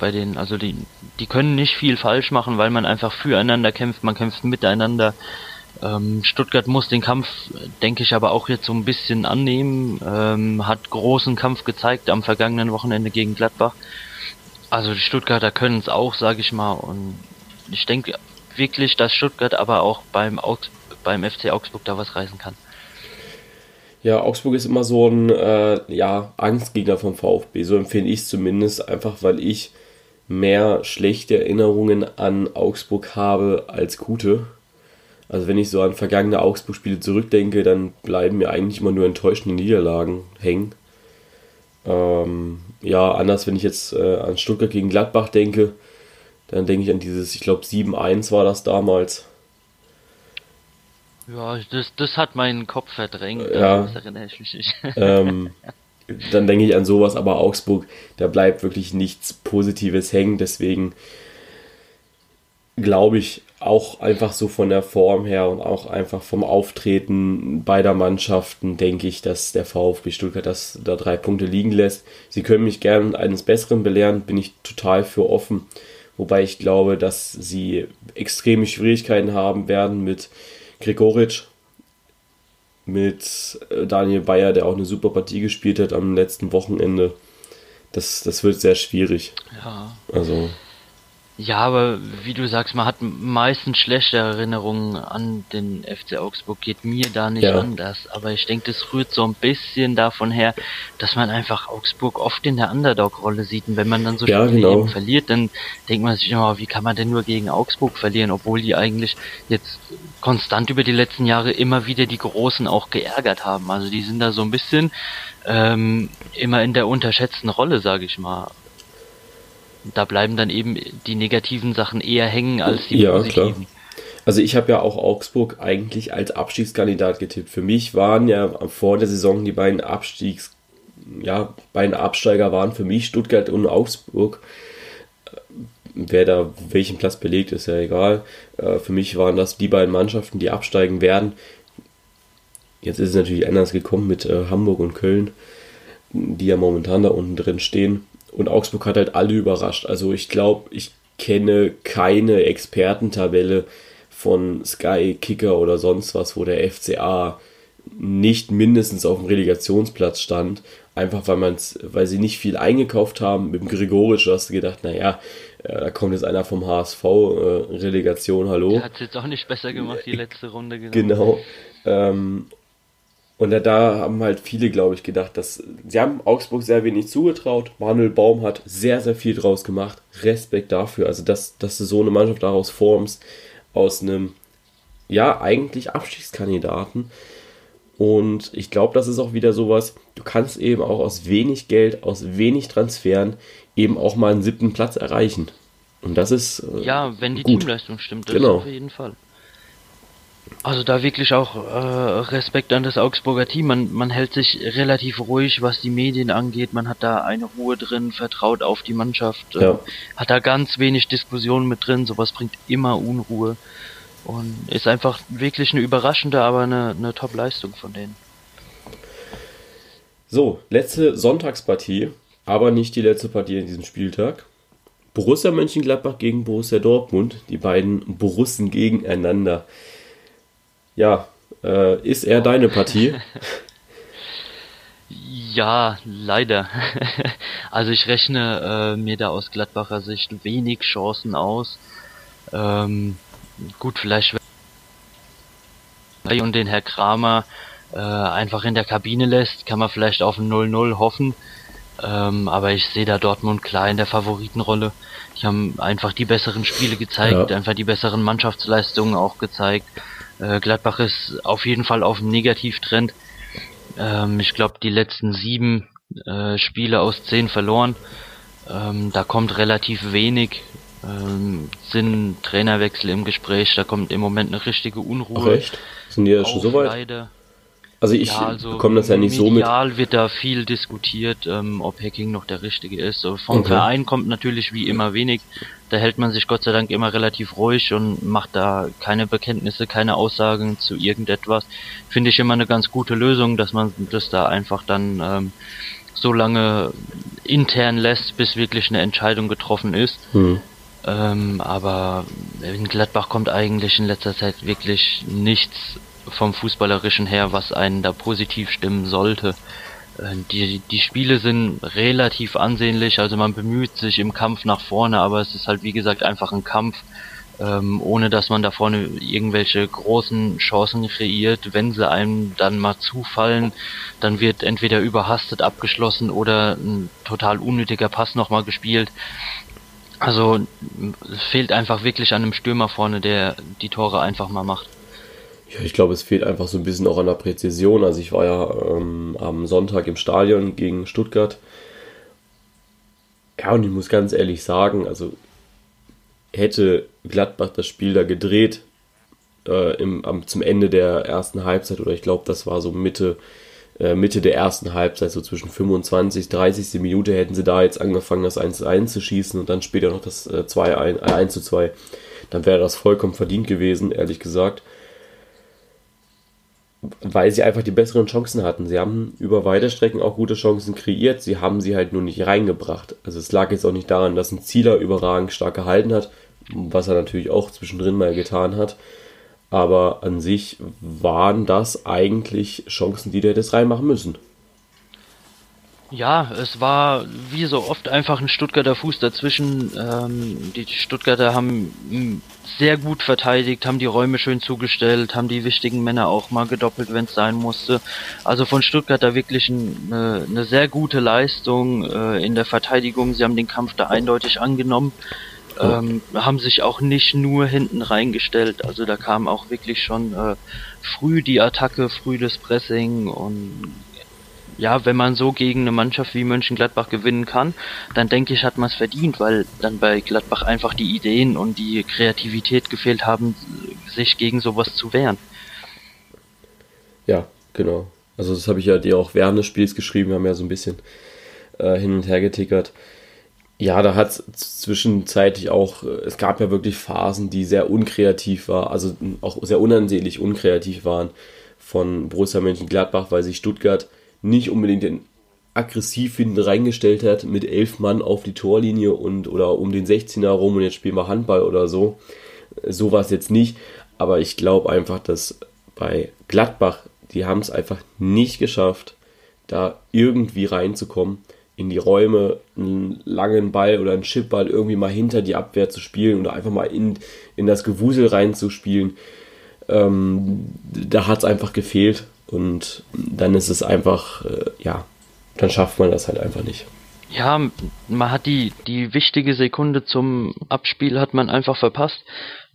bei denen. Also die, die können nicht viel falsch machen, weil man einfach füreinander kämpft, man kämpft miteinander. Ähm, Stuttgart muss den Kampf, denke ich, aber auch jetzt so ein bisschen annehmen. Ähm, hat großen Kampf gezeigt am vergangenen Wochenende gegen Gladbach. Also die Stuttgarter können es auch, sage ich mal. Und ich denke wirklich, dass Stuttgart aber auch beim, Augs beim FC Augsburg da was reißen kann. Ja, Augsburg ist immer so ein äh, ja, Angstgegner vom VfB. So empfinde ich es zumindest, einfach weil ich mehr schlechte Erinnerungen an Augsburg habe als gute. Also wenn ich so an vergangene Augsburg-Spiele zurückdenke, dann bleiben mir eigentlich immer nur enttäuschende Niederlagen hängen. Ähm, ja, anders, wenn ich jetzt äh, an Stuttgart gegen Gladbach denke, dann denke ich an dieses, ich glaube 7-1 war das damals. Ja, das, das hat meinen Kopf verdrängt. Ja. Das erinnere ich mich nicht. ähm, dann denke ich an sowas, aber Augsburg, da bleibt wirklich nichts Positives hängen. Deswegen glaube ich auch einfach so von der Form her und auch einfach vom Auftreten beider Mannschaften, denke ich, dass der VfB Stuttgart das da drei Punkte liegen lässt. Sie können mich gerne eines Besseren belehren, bin ich total für offen. Wobei ich glaube, dass sie extreme Schwierigkeiten haben werden mit Gregoritsch, mit äh, Daniel Bayer, der auch eine super Partie gespielt hat am letzten Wochenende. Das, das wird sehr schwierig. Ja. Also, Ja, aber wie du sagst, man hat meistens schlechte Erinnerungen an den FC Augsburg, geht mir da nicht ja. anders. Aber ich denke, das rührt so ein bisschen davon her, dass man einfach Augsburg oft in der Underdog-Rolle sieht. Und wenn man dann so ja, Spiele genau. eben verliert, dann denkt man sich immer, wie kann man denn nur gegen Augsburg verlieren, obwohl die eigentlich jetzt konstant über die letzten Jahre immer wieder die Großen auch geärgert haben. Also die sind da so ein bisschen ähm, immer in der unterschätzten Rolle, sage ich mal da bleiben dann eben die negativen Sachen eher hängen als die ja, positiven. Klar. Also ich habe ja auch Augsburg eigentlich als Abstiegskandidat getippt. Für mich waren ja vor der Saison die beiden Abstiegs, ja, beiden Absteiger waren für mich Stuttgart und Augsburg. Wer da welchen Platz belegt, ist ja egal. Äh, für mich waren das die beiden Mannschaften, die absteigen werden. Jetzt ist es natürlich anders gekommen mit äh, Hamburg und Köln, die ja momentan da unten drin stehen. Und Augsburg hat halt alle überrascht. Also ich glaube, ich kenne keine Expertentabelle von Sky, Kicker oder sonst was, wo der FCA nicht mindestens auf dem Relegationsplatz stand. Einfach weil man's, weil sie nicht viel eingekauft haben. Mit dem Gregoritsch hast du gedacht, naja, äh, da kommt jetzt einer vom HSV, äh, Relegation, hallo. Der hat es jetzt auch nicht besser gemacht, die letzte Runde. Genau. genau. Ähm, und da haben halt viele, glaube ich, gedacht, dass sie haben Augsburg sehr wenig zugetraut. Manuel Baum hat sehr, sehr viel draus gemacht. Respekt dafür. Also, dass, dass du so eine Mannschaft daraus formst, aus einem, ja, eigentlich Abstiegskandidaten. Und ich glaube, das ist auch wieder sowas, du kannst eben auch aus wenig Geld, aus wenig Transferen eben auch mal einen siebten Platz erreichen. Und das ist. Äh, ja, wenn die gut. Teamleistung stimmt, das genau. auf jeden Fall. Also da wirklich auch äh, Respekt an das Augsburger Team. Man, man hält sich relativ ruhig, was die Medien angeht. Man hat da eine Ruhe drin, vertraut auf die Mannschaft, äh, ja. hat da ganz wenig Diskussionen mit drin. Sowas bringt immer Unruhe und ist einfach wirklich eine überraschende, aber eine, eine Top-Leistung von denen. So, letzte Sonntagspartie, aber nicht die letzte Partie in diesem Spieltag. Borussia Mönchengladbach gegen Borussia Dortmund, die beiden Borussen gegeneinander. Ja, äh, ist er deine Partie? ja, leider. also ich rechne äh, mir da aus Gladbacher Sicht wenig Chancen aus. Ähm, gut, vielleicht und den Herr Kramer äh, einfach in der Kabine lässt, kann man vielleicht auf ein 0-0 hoffen. Ähm, aber ich sehe da Dortmund klar in der Favoritenrolle. Die haben einfach die besseren Spiele gezeigt, ja. einfach die besseren Mannschaftsleistungen auch gezeigt. Äh, Gladbach ist auf jeden Fall auf dem Negativtrend. Ähm, ich glaube, die letzten sieben äh, Spiele aus zehn verloren. Ähm, da kommt relativ wenig. Ähm, sind Trainerwechsel im Gespräch, da kommt im Moment eine richtige Unruhe. Ach echt? Sind die ja schon so weit? Leider. Also ich ja, also bekomme das ja nicht so mit. wird da viel diskutiert, ähm, ob Hacking noch der richtige ist. So, vom okay. Verein kommt natürlich wie immer wenig. Da hält man sich Gott sei Dank immer relativ ruhig und macht da keine Bekenntnisse, keine Aussagen zu irgendetwas. Finde ich immer eine ganz gute Lösung, dass man das da einfach dann ähm, so lange intern lässt, bis wirklich eine Entscheidung getroffen ist. Hm. Ähm, aber in Gladbach kommt eigentlich in letzter Zeit wirklich nichts vom Fußballerischen her, was einen da positiv stimmen sollte. Äh, die, die Spiele sind relativ ansehnlich, also man bemüht sich im Kampf nach vorne, aber es ist halt wie gesagt einfach ein Kampf, ähm, ohne dass man da vorne irgendwelche großen Chancen kreiert. Wenn sie einem dann mal zufallen, dann wird entweder überhastet abgeschlossen oder ein total unnötiger Pass nochmal gespielt. Also es fehlt einfach wirklich an einem Stürmer vorne, der die Tore einfach mal macht. Ja, ich glaube, es fehlt einfach so ein bisschen auch an der Präzision. Also ich war ja ähm, am Sonntag im Stadion gegen Stuttgart. Ja, und ich muss ganz ehrlich sagen, also hätte Gladbach das Spiel da gedreht äh, im, am, zum Ende der ersten Halbzeit, oder ich glaube, das war so Mitte, äh, Mitte der ersten Halbzeit, so zwischen 25, 30. Minute, hätten sie da jetzt angefangen, das 1-1 zu schießen und dann später noch das äh, 2 1 2, dann wäre das vollkommen verdient gewesen, ehrlich gesagt weil sie einfach die besseren Chancen hatten. Sie haben über weite Strecken auch gute Chancen kreiert, sie haben sie halt nur nicht reingebracht. Also es lag jetzt auch nicht daran, dass ein Zieler überragend stark gehalten hat, was er natürlich auch zwischendrin mal getan hat. Aber an sich waren das eigentlich Chancen, die der hätte reinmachen müssen. Ja, es war wie so oft einfach ein Stuttgarter Fuß dazwischen. Ähm, die Stuttgarter haben sehr gut verteidigt, haben die Räume schön zugestellt, haben die wichtigen Männer auch mal gedoppelt, wenn es sein musste. Also von Stuttgart da wirklich eine, eine sehr gute Leistung äh, in der Verteidigung. Sie haben den Kampf da eindeutig angenommen. Ähm, haben sich auch nicht nur hinten reingestellt, also da kam auch wirklich schon äh, früh die Attacke, früh das Pressing und ja, wenn man so gegen eine Mannschaft wie Mönchengladbach gewinnen kann, dann denke ich, hat man es verdient, weil dann bei Gladbach einfach die Ideen und die Kreativität gefehlt haben, sich gegen sowas zu wehren. Ja, genau. Also das habe ich ja dir auch während des Spiels geschrieben, wir haben ja so ein bisschen äh, hin und her getickert. Ja, da hat es zwischenzeitlich auch, es gab ja wirklich Phasen, die sehr unkreativ waren, also auch sehr unansehnlich unkreativ waren von Borussia Mönchengladbach, weil sich Stuttgart nicht unbedingt den aggressiv hinten reingestellt hat mit elf Mann auf die Torlinie und oder um den 16er rum und jetzt spielen wir Handball oder so. So war es jetzt nicht, aber ich glaube einfach, dass bei Gladbach, die haben es einfach nicht geschafft, da irgendwie reinzukommen, in die Räume einen langen Ball oder einen Chipball irgendwie mal hinter die Abwehr zu spielen oder einfach mal in, in das Gewusel reinzuspielen. Ähm, da hat es einfach gefehlt und dann ist es einfach, äh, ja, dann schafft man das halt einfach nicht. Ja, man hat die, die wichtige Sekunde zum Abspiel hat man einfach verpasst.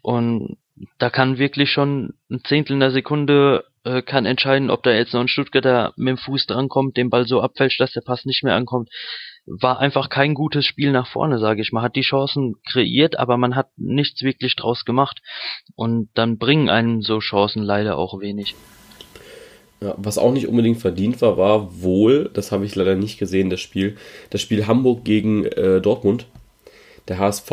Und da kann wirklich schon ein Zehntel einer Sekunde äh, kann entscheiden, ob da jetzt noch ein Stuttgarter mit dem Fuß drankommt, den Ball so abfälscht, dass der Pass nicht mehr ankommt. War einfach kein gutes Spiel nach vorne, sage ich. Man hat die Chancen kreiert, aber man hat nichts wirklich draus gemacht. Und dann bringen einem so Chancen leider auch wenig. Ja, was auch nicht unbedingt verdient war, war wohl, das habe ich leider nicht gesehen, das Spiel, das Spiel Hamburg gegen äh, Dortmund. Der HSV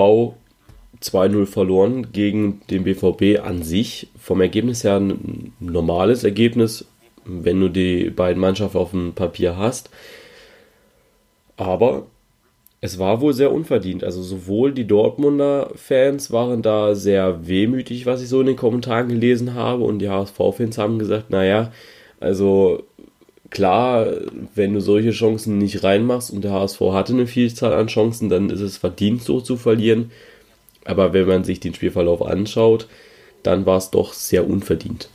2-0 verloren gegen den BVB an sich. Vom Ergebnis her ein normales Ergebnis, wenn du die beiden Mannschaften auf dem Papier hast. Aber es war wohl sehr unverdient. Also sowohl die Dortmunder Fans waren da sehr wehmütig, was ich so in den Kommentaren gelesen habe, und die HSV-Fans haben gesagt, naja, also klar, wenn du solche Chancen nicht reinmachst und der HSV hatte eine Vielzahl an Chancen, dann ist es verdient so zu verlieren. Aber wenn man sich den Spielverlauf anschaut, dann war es doch sehr unverdient.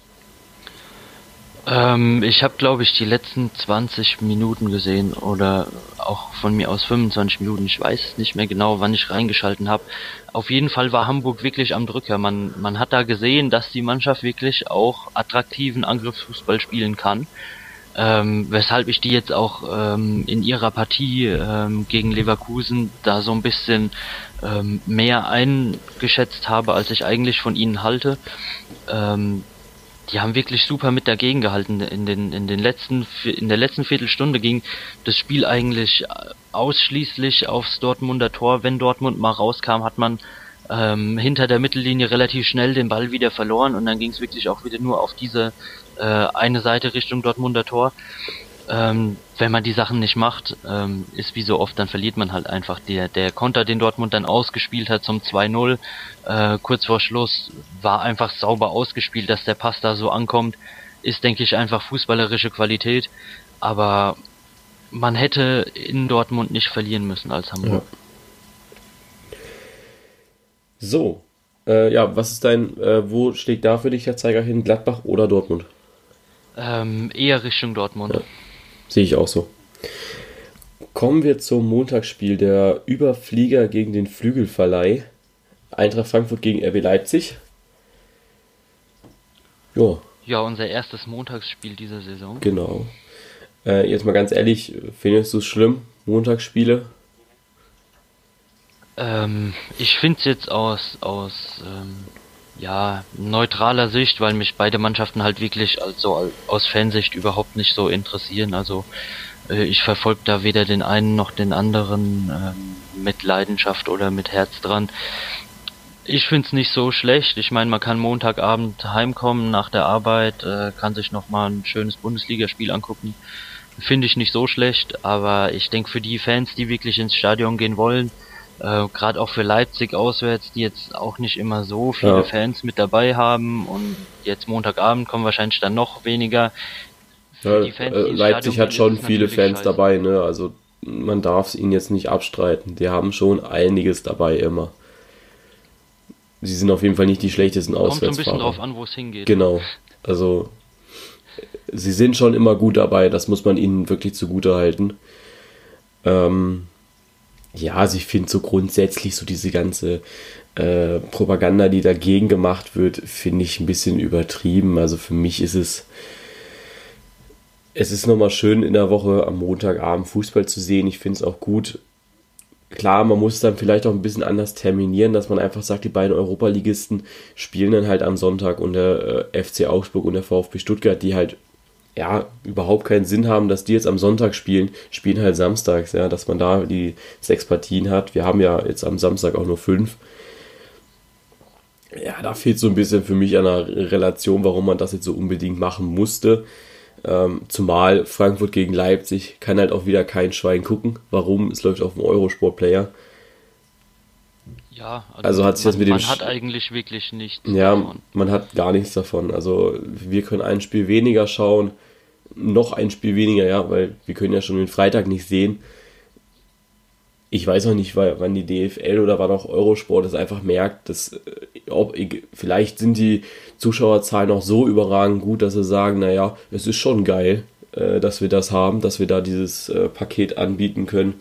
Ähm, ich habe, glaube ich, die letzten 20 Minuten gesehen oder auch von mir aus 25 Minuten. Ich weiß nicht mehr genau, wann ich reingeschalten habe. Auf jeden Fall war Hamburg wirklich am Drücker. Man, man hat da gesehen, dass die Mannschaft wirklich auch attraktiven Angriffsfußball spielen kann. Ähm, weshalb ich die jetzt auch ähm, in ihrer Partie ähm, gegen Leverkusen da so ein bisschen ähm, mehr eingeschätzt habe, als ich eigentlich von ihnen halte. Die haben wirklich super mit dagegen gehalten. In den, in den letzten, in der letzten Viertelstunde ging das Spiel eigentlich ausschließlich aufs Dortmunder Tor. Wenn Dortmund mal rauskam, hat man ähm, hinter der Mittellinie relativ schnell den Ball wieder verloren und dann ging es wirklich auch wieder nur auf diese äh, eine Seite Richtung Dortmunder Tor ähm, wenn man die Sachen nicht macht, ähm, ist wie so oft, dann verliert man halt einfach. Der, der Konter, den Dortmund dann ausgespielt hat zum 2-0, äh, kurz vor Schluss, war einfach sauber ausgespielt, dass der Pass da so ankommt, ist, denke ich, einfach fußballerische Qualität. Aber man hätte in Dortmund nicht verlieren müssen als Hamburg. Ja. So, äh, ja, was ist dein, äh, wo schlägt da für dich der Zeiger hin, Gladbach oder Dortmund? Ähm, eher Richtung Dortmund. Ja. Sehe ich auch so. Kommen wir zum Montagsspiel der Überflieger gegen den Flügelverleih. Eintracht Frankfurt gegen RB Leipzig. Jo. Ja, unser erstes Montagsspiel dieser Saison. Genau. Äh, jetzt mal ganz ehrlich, findest du es schlimm, Montagsspiele? Ähm, ich finde es jetzt aus, aus ähm, ja, neutraler Sicht, weil mich beide Mannschaften halt wirklich also aus Fansicht überhaupt nicht so interessieren. Also äh, ich verfolge da weder den einen noch den anderen äh, mit Leidenschaft oder mit Herz dran. Ich find's nicht so schlecht. Ich meine, man kann Montagabend heimkommen nach der Arbeit, äh, kann sich nochmal ein schönes Bundesligaspiel angucken. Finde ich nicht so schlecht, aber ich denke für die Fans, die wirklich ins Stadion gehen wollen, äh, Gerade auch für Leipzig auswärts, die jetzt auch nicht immer so viele ja. Fans mit dabei haben und jetzt Montagabend kommen wahrscheinlich dann noch weniger. Ja, äh, Leipzig hat schon viele Fans scheiße. dabei, ne? Also man darf es ihnen jetzt nicht abstreiten. Die haben schon einiges dabei immer. Sie sind auf jeden Fall nicht die schlechtesten Kommt Auswärtsfahrer. Kommt so ein bisschen drauf an, wo es hingeht. Genau. Also sie sind schon immer gut dabei. Das muss man ihnen wirklich zugute halten. Ähm, ja, also ich finde so grundsätzlich so diese ganze äh, Propaganda, die dagegen gemacht wird, finde ich ein bisschen übertrieben. Also für mich ist es es ist nochmal schön in der Woche am Montagabend Fußball zu sehen. Ich finde es auch gut. Klar, man muss dann vielleicht auch ein bisschen anders terminieren, dass man einfach sagt, die beiden Europaligisten spielen dann halt am Sonntag und der äh, FC Augsburg und der VfB Stuttgart, die halt ja überhaupt keinen Sinn haben, dass die jetzt am Sonntag spielen, spielen halt samstags, ja, dass man da die sechs Partien hat. Wir haben ja jetzt am Samstag auch nur fünf. Ja, da fehlt so ein bisschen für mich an der Relation, warum man das jetzt so unbedingt machen musste. Ähm, zumal Frankfurt gegen Leipzig kann halt auch wieder kein Schwein gucken. Warum? Es läuft auf dem Eurosport-Player. Ja, also, also hat sich man, das mit dem. Man hat eigentlich wirklich nichts. Ja, davon. man hat gar nichts davon. Also wir können ein Spiel weniger schauen, noch ein Spiel weniger, ja, weil wir können ja schon den Freitag nicht sehen ich weiß auch nicht, wann die DFL oder wann auch Eurosport es einfach merkt, dass äh, ob, vielleicht sind die Zuschauerzahlen auch so überragend gut, dass sie sagen, naja, es ist schon geil, äh, dass wir das haben, dass wir da dieses äh, Paket anbieten können.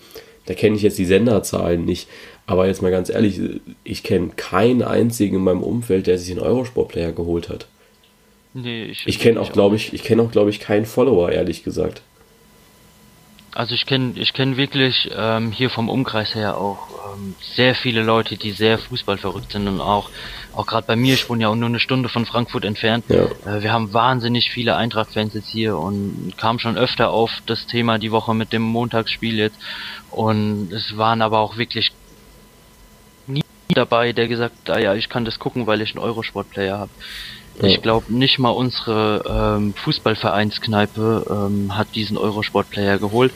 Da kenne ich jetzt die Senderzahlen nicht. Aber jetzt mal ganz ehrlich, ich kenne keinen einzigen in meinem Umfeld, der sich einen Eurosport-Player geholt hat. Nee, ich, ich kenne auch, glaube ich, ich kenne auch, glaube ich, keinen Follower, ehrlich gesagt. Also ich kenne ich kenn wirklich ähm, hier vom Umkreis her auch ähm, sehr viele Leute, die sehr fußballverrückt sind und auch auch gerade bei mir, ich wohne ja auch nur eine Stunde von Frankfurt entfernt. Ja. Äh, wir haben wahnsinnig viele Eintracht-Fans jetzt hier und kam schon öfter auf das Thema die Woche mit dem Montagsspiel jetzt und es waren aber auch wirklich nie dabei, der gesagt, ah ja, ich kann das gucken, weil ich einen Eurosport-Player habe. Ja. Ich glaube, nicht mal unsere ähm, Fußballvereinskneipe ähm, hat diesen Eurosport-Player geholt,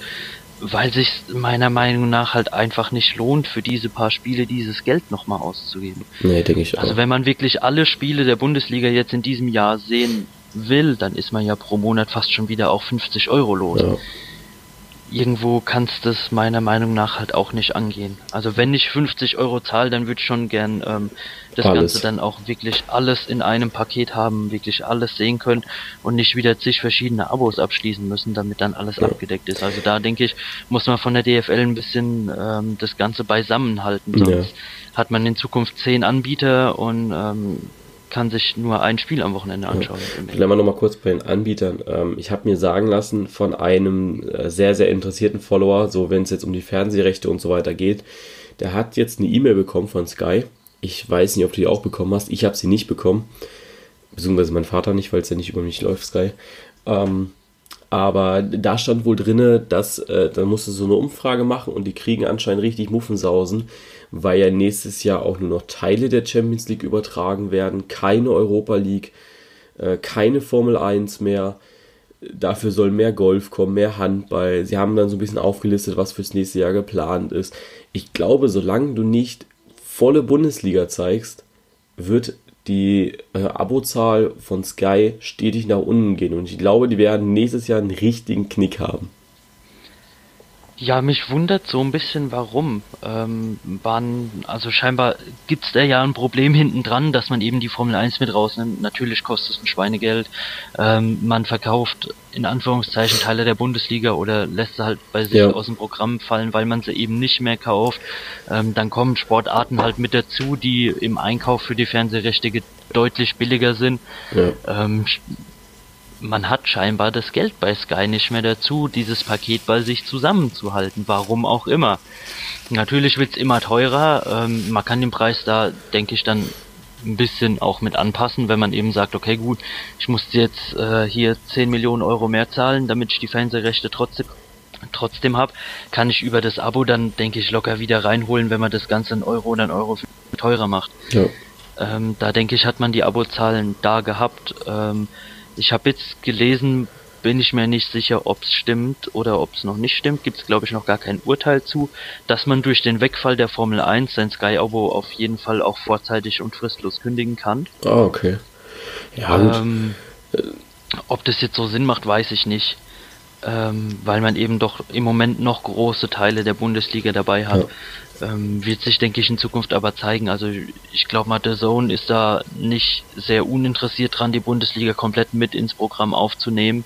weil sich meiner Meinung nach halt einfach nicht lohnt, für diese paar Spiele dieses Geld nochmal auszugeben. Nee, denke ich also auch. Also wenn man wirklich alle Spiele der Bundesliga jetzt in diesem Jahr sehen will, dann ist man ja pro Monat fast schon wieder auch 50 Euro los. Ja irgendwo kannst du es meiner Meinung nach halt auch nicht angehen. Also wenn ich 50 Euro zahle, dann würde ich schon gern ähm, das alles. Ganze dann auch wirklich alles in einem Paket haben, wirklich alles sehen können und nicht wieder zig verschiedene Abos abschließen müssen, damit dann alles ja. abgedeckt ist. Also da denke ich, muss man von der DFL ein bisschen ähm, das Ganze beisammenhalten, sonst ja. hat man in Zukunft zehn Anbieter und ähm, kann sich nur ein Spiel am Wochenende anschauen. Ja. Vielleicht mal nochmal kurz bei den Anbietern. Ähm, ich habe mir sagen lassen von einem äh, sehr, sehr interessierten Follower, so wenn es jetzt um die Fernsehrechte und so weiter geht, der hat jetzt eine E-Mail bekommen von Sky. Ich weiß nicht, ob du die auch bekommen hast. Ich habe sie nicht bekommen. Beziehungsweise mein Vater nicht, weil es ja nicht über mich läuft, Sky. Ähm, aber da stand wohl drinne, dass äh, da musste so eine Umfrage machen und die kriegen anscheinend richtig Muffensausen, weil ja nächstes Jahr auch nur noch Teile der Champions League übertragen werden, keine Europa League, äh, keine Formel 1 mehr. Dafür soll mehr Golf kommen, mehr Handball. Sie haben dann so ein bisschen aufgelistet, was fürs nächste Jahr geplant ist. Ich glaube, solange du nicht volle Bundesliga zeigst, wird die äh, Abozahl von Sky stetig nach unten gehen. Und ich glaube, die werden nächstes Jahr einen richtigen Knick haben. Ja, mich wundert so ein bisschen, warum. Ähm, waren, also scheinbar gibt's da ja ein Problem hinten dran, dass man eben die Formel 1 mit rausnimmt. Natürlich kostet es ein Schweinegeld. Ähm, man verkauft in Anführungszeichen Teile der Bundesliga oder lässt sie halt bei sich ja. aus dem Programm fallen, weil man sie eben nicht mehr kauft. Ähm, dann kommen Sportarten halt mit dazu, die im Einkauf für die Fernsehrechte deutlich billiger sind. Ja. Ähm, man hat scheinbar das Geld bei Sky nicht mehr dazu, dieses Paket bei sich zusammenzuhalten, warum auch immer. Natürlich wird's immer teurer, ähm, man kann den Preis da, denke ich, dann ein bisschen auch mit anpassen, wenn man eben sagt, okay gut, ich muss jetzt äh, hier 10 Millionen Euro mehr zahlen, damit ich die Fernsehrechte trotzdem trotzdem habe, kann ich über das Abo dann, denke ich, locker wieder reinholen, wenn man das Ganze in Euro oder in Euro teurer macht. Ja. Ähm, da denke ich, hat man die Abozahlen da gehabt. Ähm, ich habe jetzt gelesen, bin ich mir nicht sicher, ob es stimmt oder ob es noch nicht stimmt. Gibt es, glaube ich, noch gar kein Urteil zu, dass man durch den Wegfall der Formel 1 sein Sky-Abo auf jeden Fall auch vorzeitig und fristlos kündigen kann. Ah, okay. Ja, ähm, ob das jetzt so Sinn macht, weiß ich nicht. Ähm, weil man eben doch im Moment noch große Teile der Bundesliga dabei hat. Ja. Ähm, wird sich, denke ich, in Zukunft aber zeigen. Also ich glaube mal, der Zone ist da nicht sehr uninteressiert dran, die Bundesliga komplett mit ins Programm aufzunehmen.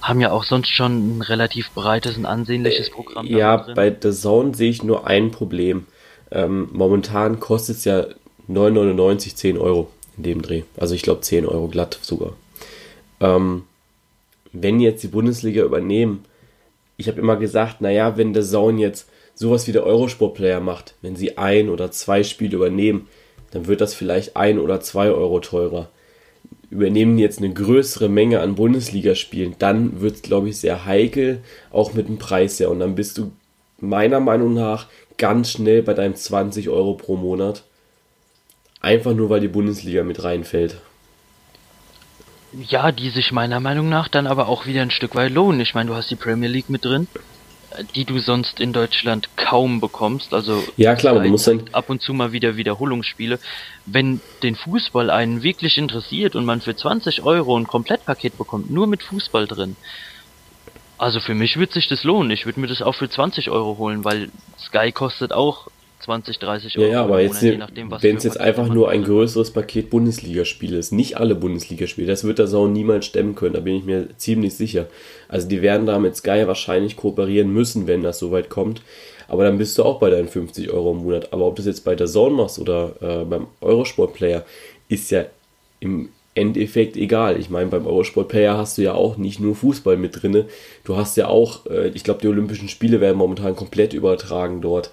Haben ja auch sonst schon ein relativ breites und ansehnliches Programm. Ja, bei The Zone sehe ich nur ein Problem. Ähm, momentan kostet es ja 9,99, 10 Euro in dem Dreh. Also ich glaube 10 Euro glatt sogar. Ähm, wenn jetzt die Bundesliga übernehmen, ich habe immer gesagt, naja, wenn der Zone jetzt sowas wie der Eurosport-Player macht, wenn sie ein oder zwei Spiele übernehmen, dann wird das vielleicht ein oder zwei Euro teurer. Übernehmen jetzt eine größere Menge an Bundesligaspielen, dann wird es, glaube ich, sehr heikel, auch mit dem Preis her. Und dann bist du meiner Meinung nach ganz schnell bei deinem 20 Euro pro Monat. Einfach nur, weil die Bundesliga mit reinfällt. Ja, die sich meiner Meinung nach dann aber auch wieder ein Stück weit lohnen. Ich meine, du hast die Premier League mit drin, die du sonst in Deutschland kaum bekommst. Also ja klar, man muss dann ab und zu mal wieder Wiederholungsspiele. Wenn den Fußball einen wirklich interessiert und man für 20 Euro ein Komplettpaket bekommt, nur mit Fußball drin. Also für mich wird sich das lohnen. Ich würde mir das auch für 20 Euro holen, weil Sky kostet auch 20, 30 Euro. Ja, ja aber jetzt, wenn es jetzt einfach nur ein größeres Paket Bundesligaspiele ist, nicht alle Bundesligaspiele, das wird der Sau niemals stemmen können, da bin ich mir ziemlich sicher. Also die werden da mit Sky wahrscheinlich kooperieren müssen, wenn das soweit kommt. Aber dann bist du auch bei deinen 50 Euro im Monat. Aber ob du das jetzt bei der Zone machst oder äh, beim Eurosport-Player, ist ja im Endeffekt egal. Ich meine, beim Eurosport Player hast du ja auch nicht nur Fußball mit drinne. Du hast ja auch, äh, ich glaube, die Olympischen Spiele werden momentan komplett übertragen dort.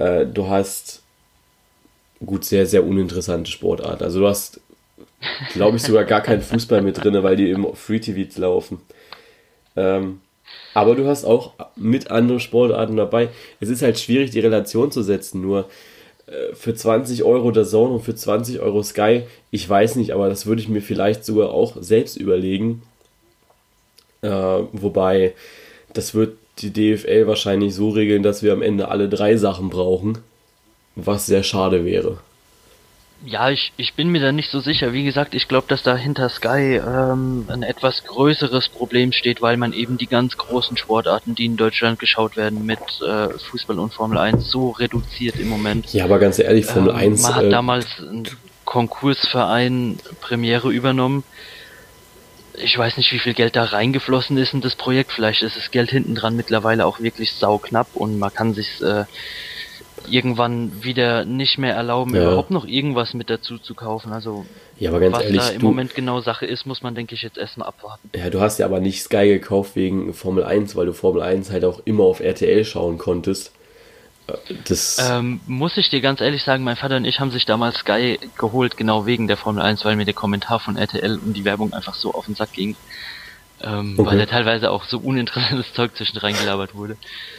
Äh, du hast gut, sehr, sehr uninteressante Sportart. Also du hast, glaube ich, sogar gar keinen Fußball mit drin, weil die im Free TV laufen. Ähm, aber du hast auch mit anderen Sportarten dabei. Es ist halt schwierig, die Relation zu setzen. Nur äh, für 20 Euro der Zone und für 20 Euro Sky, ich weiß nicht, aber das würde ich mir vielleicht sogar auch selbst überlegen. Äh, wobei, das wird die DFL wahrscheinlich so regeln, dass wir am Ende alle drei Sachen brauchen, was sehr schade wäre. Ja, ich, ich bin mir da nicht so sicher. Wie gesagt, ich glaube, dass da hinter Sky ähm, ein etwas größeres Problem steht, weil man eben die ganz großen Sportarten, die in Deutschland geschaut werden, mit äh, Fußball und Formel 1 so reduziert im Moment. Ja, aber ganz ehrlich, Formel ähm, 1. Man hat äh, damals einen Konkursverein Premiere übernommen ich weiß nicht, wie viel Geld da reingeflossen ist in das Projekt. Vielleicht ist das Geld hinten dran mittlerweile auch wirklich sauknapp und man kann sich äh, irgendwann wieder nicht mehr erlauben, ja. überhaupt noch irgendwas mit dazu zu kaufen. Also ja, aber ganz was ehrlich, da im du, Moment genau Sache ist, muss man, denke ich, jetzt erstmal abwarten. Ja, du hast ja aber nicht Sky gekauft wegen Formel 1, weil du Formel 1 halt auch immer auf RTL schauen konntest. Ähm, muss ich dir ganz ehrlich sagen, mein Vater und ich haben sich damals Sky geholt, genau wegen der Formel 1, weil mir der Kommentar von RTL und die Werbung einfach so auf den Sack ging. Ähm, okay. Weil da teilweise auch so uninteressantes Zeug zwischendrin gelabert wurde.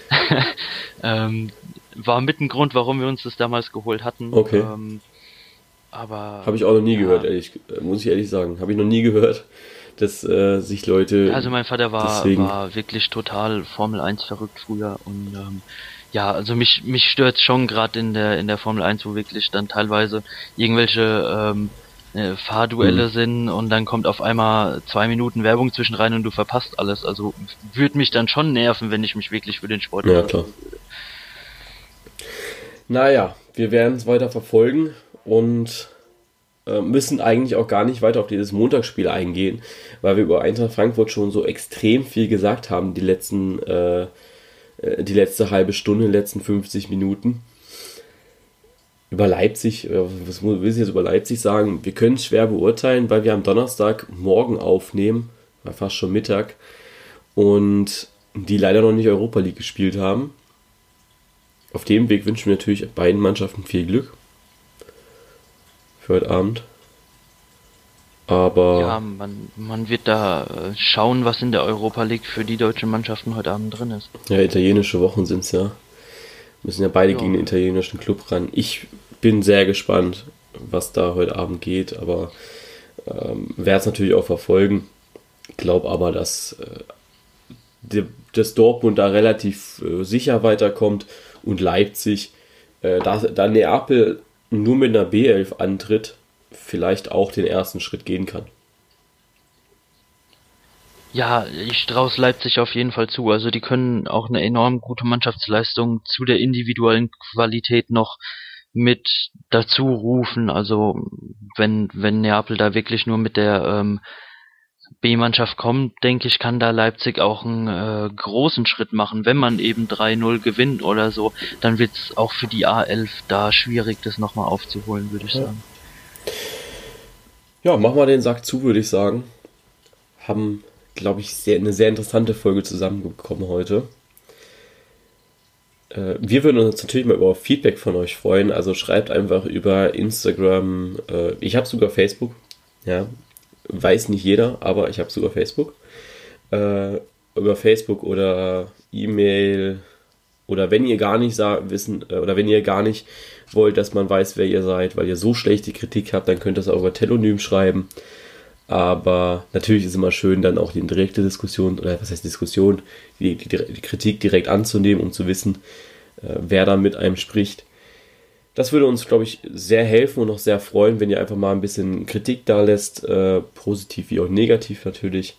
ähm, war mit ein Grund, warum wir uns das damals geholt hatten. Okay. Ähm, aber. Habe ich auch noch nie ja. gehört, ehrlich, muss ich ehrlich sagen. Habe ich noch nie gehört, dass äh, sich Leute. Also mein Vater war, war wirklich total Formel 1 verrückt früher und ähm, ja, also mich mich stört schon gerade in der in der Formel 1, wo wirklich dann teilweise irgendwelche ähm, äh, Fahrduelle mhm. sind und dann kommt auf einmal zwei Minuten Werbung zwischen rein und du verpasst alles. Also würde mich dann schon nerven, wenn ich mich wirklich für den Sport ja, klar. Naja, wir werden es weiter verfolgen und äh, müssen eigentlich auch gar nicht weiter auf dieses Montagsspiel eingehen, weil wir über Eintracht Frankfurt schon so extrem viel gesagt haben die letzten äh, äh, die letzte halbe Stunde, die letzten 50 Minuten. Über Leipzig, äh, was will ich jetzt über Leipzig sagen? Wir können es schwer beurteilen, weil wir am Donnerstag morgen aufnehmen, war fast schon Mittag, und die leider noch nicht Europa League gespielt haben. Auf dem Weg wünschen wir natürlich beiden Mannschaften viel Glück für heute Abend. Aber. Ja, man, man wird da äh, schauen, was in der Europa League für die deutschen Mannschaften heute Abend drin ist. Ja, italienische Wochen sind es ja. Müssen ja beide ja. gegen den italienischen Club ran. Ich bin sehr gespannt, was da heute Abend geht, aber ähm, werde es natürlich auch verfolgen. Glaube aber, dass äh, die, das Dortmund da relativ äh, sicher weiterkommt und Leipzig, äh, da, da Neapel nur mit einer B11 antritt, vielleicht auch den ersten Schritt gehen kann. Ja, ich traue Leipzig auf jeden Fall zu. Also die können auch eine enorm gute Mannschaftsleistung zu der individuellen Qualität noch mit dazu rufen. Also wenn wenn Neapel da wirklich nur mit der ähm, B-Mannschaft kommt, denke ich, kann da Leipzig auch einen äh, großen Schritt machen. Wenn man eben 3-0 gewinnt oder so, dann wird es auch für die A11 da schwierig, das nochmal aufzuholen, würde ich ja. sagen. Ja, mach mal den Sack zu, würde ich sagen. Haben glaube ich, sehr, eine sehr interessante Folge zusammengekommen heute. Äh, wir würden uns natürlich mal über Feedback von euch freuen. Also schreibt einfach über Instagram. Äh, ich habe sogar Facebook. Ja, weiß nicht jeder, aber ich habe sogar Facebook. Äh, über Facebook oder E-Mail oder wenn ihr gar nicht wissen oder wenn ihr gar nicht wollt, dass man weiß, wer ihr seid, weil ihr so schlechte Kritik habt, dann könnt ihr es auch über Telonym schreiben. Aber natürlich ist es immer schön, dann auch die direkte Diskussion, oder was heißt Diskussion, die, die, die Kritik direkt anzunehmen, um zu wissen, äh, wer da mit einem spricht. Das würde uns, glaube ich, sehr helfen und auch sehr freuen, wenn ihr einfach mal ein bisschen Kritik da lässt, äh, positiv wie auch negativ natürlich.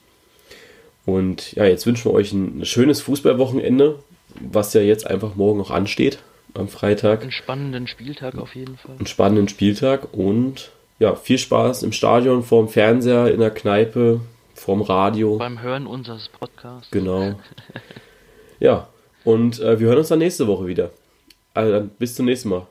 Und ja, jetzt wünschen wir euch ein schönes Fußballwochenende, was ja jetzt einfach morgen noch ansteht, am Freitag. Einen spannenden Spieltag auf jeden Fall. Einen spannenden Spieltag und ja, viel Spaß im Stadion, vorm Fernseher, in der Kneipe, vorm Radio. Beim Hören unseres Podcasts. Genau. ja, und äh, wir hören uns dann nächste Woche wieder. Also dann bis zum nächsten Mal.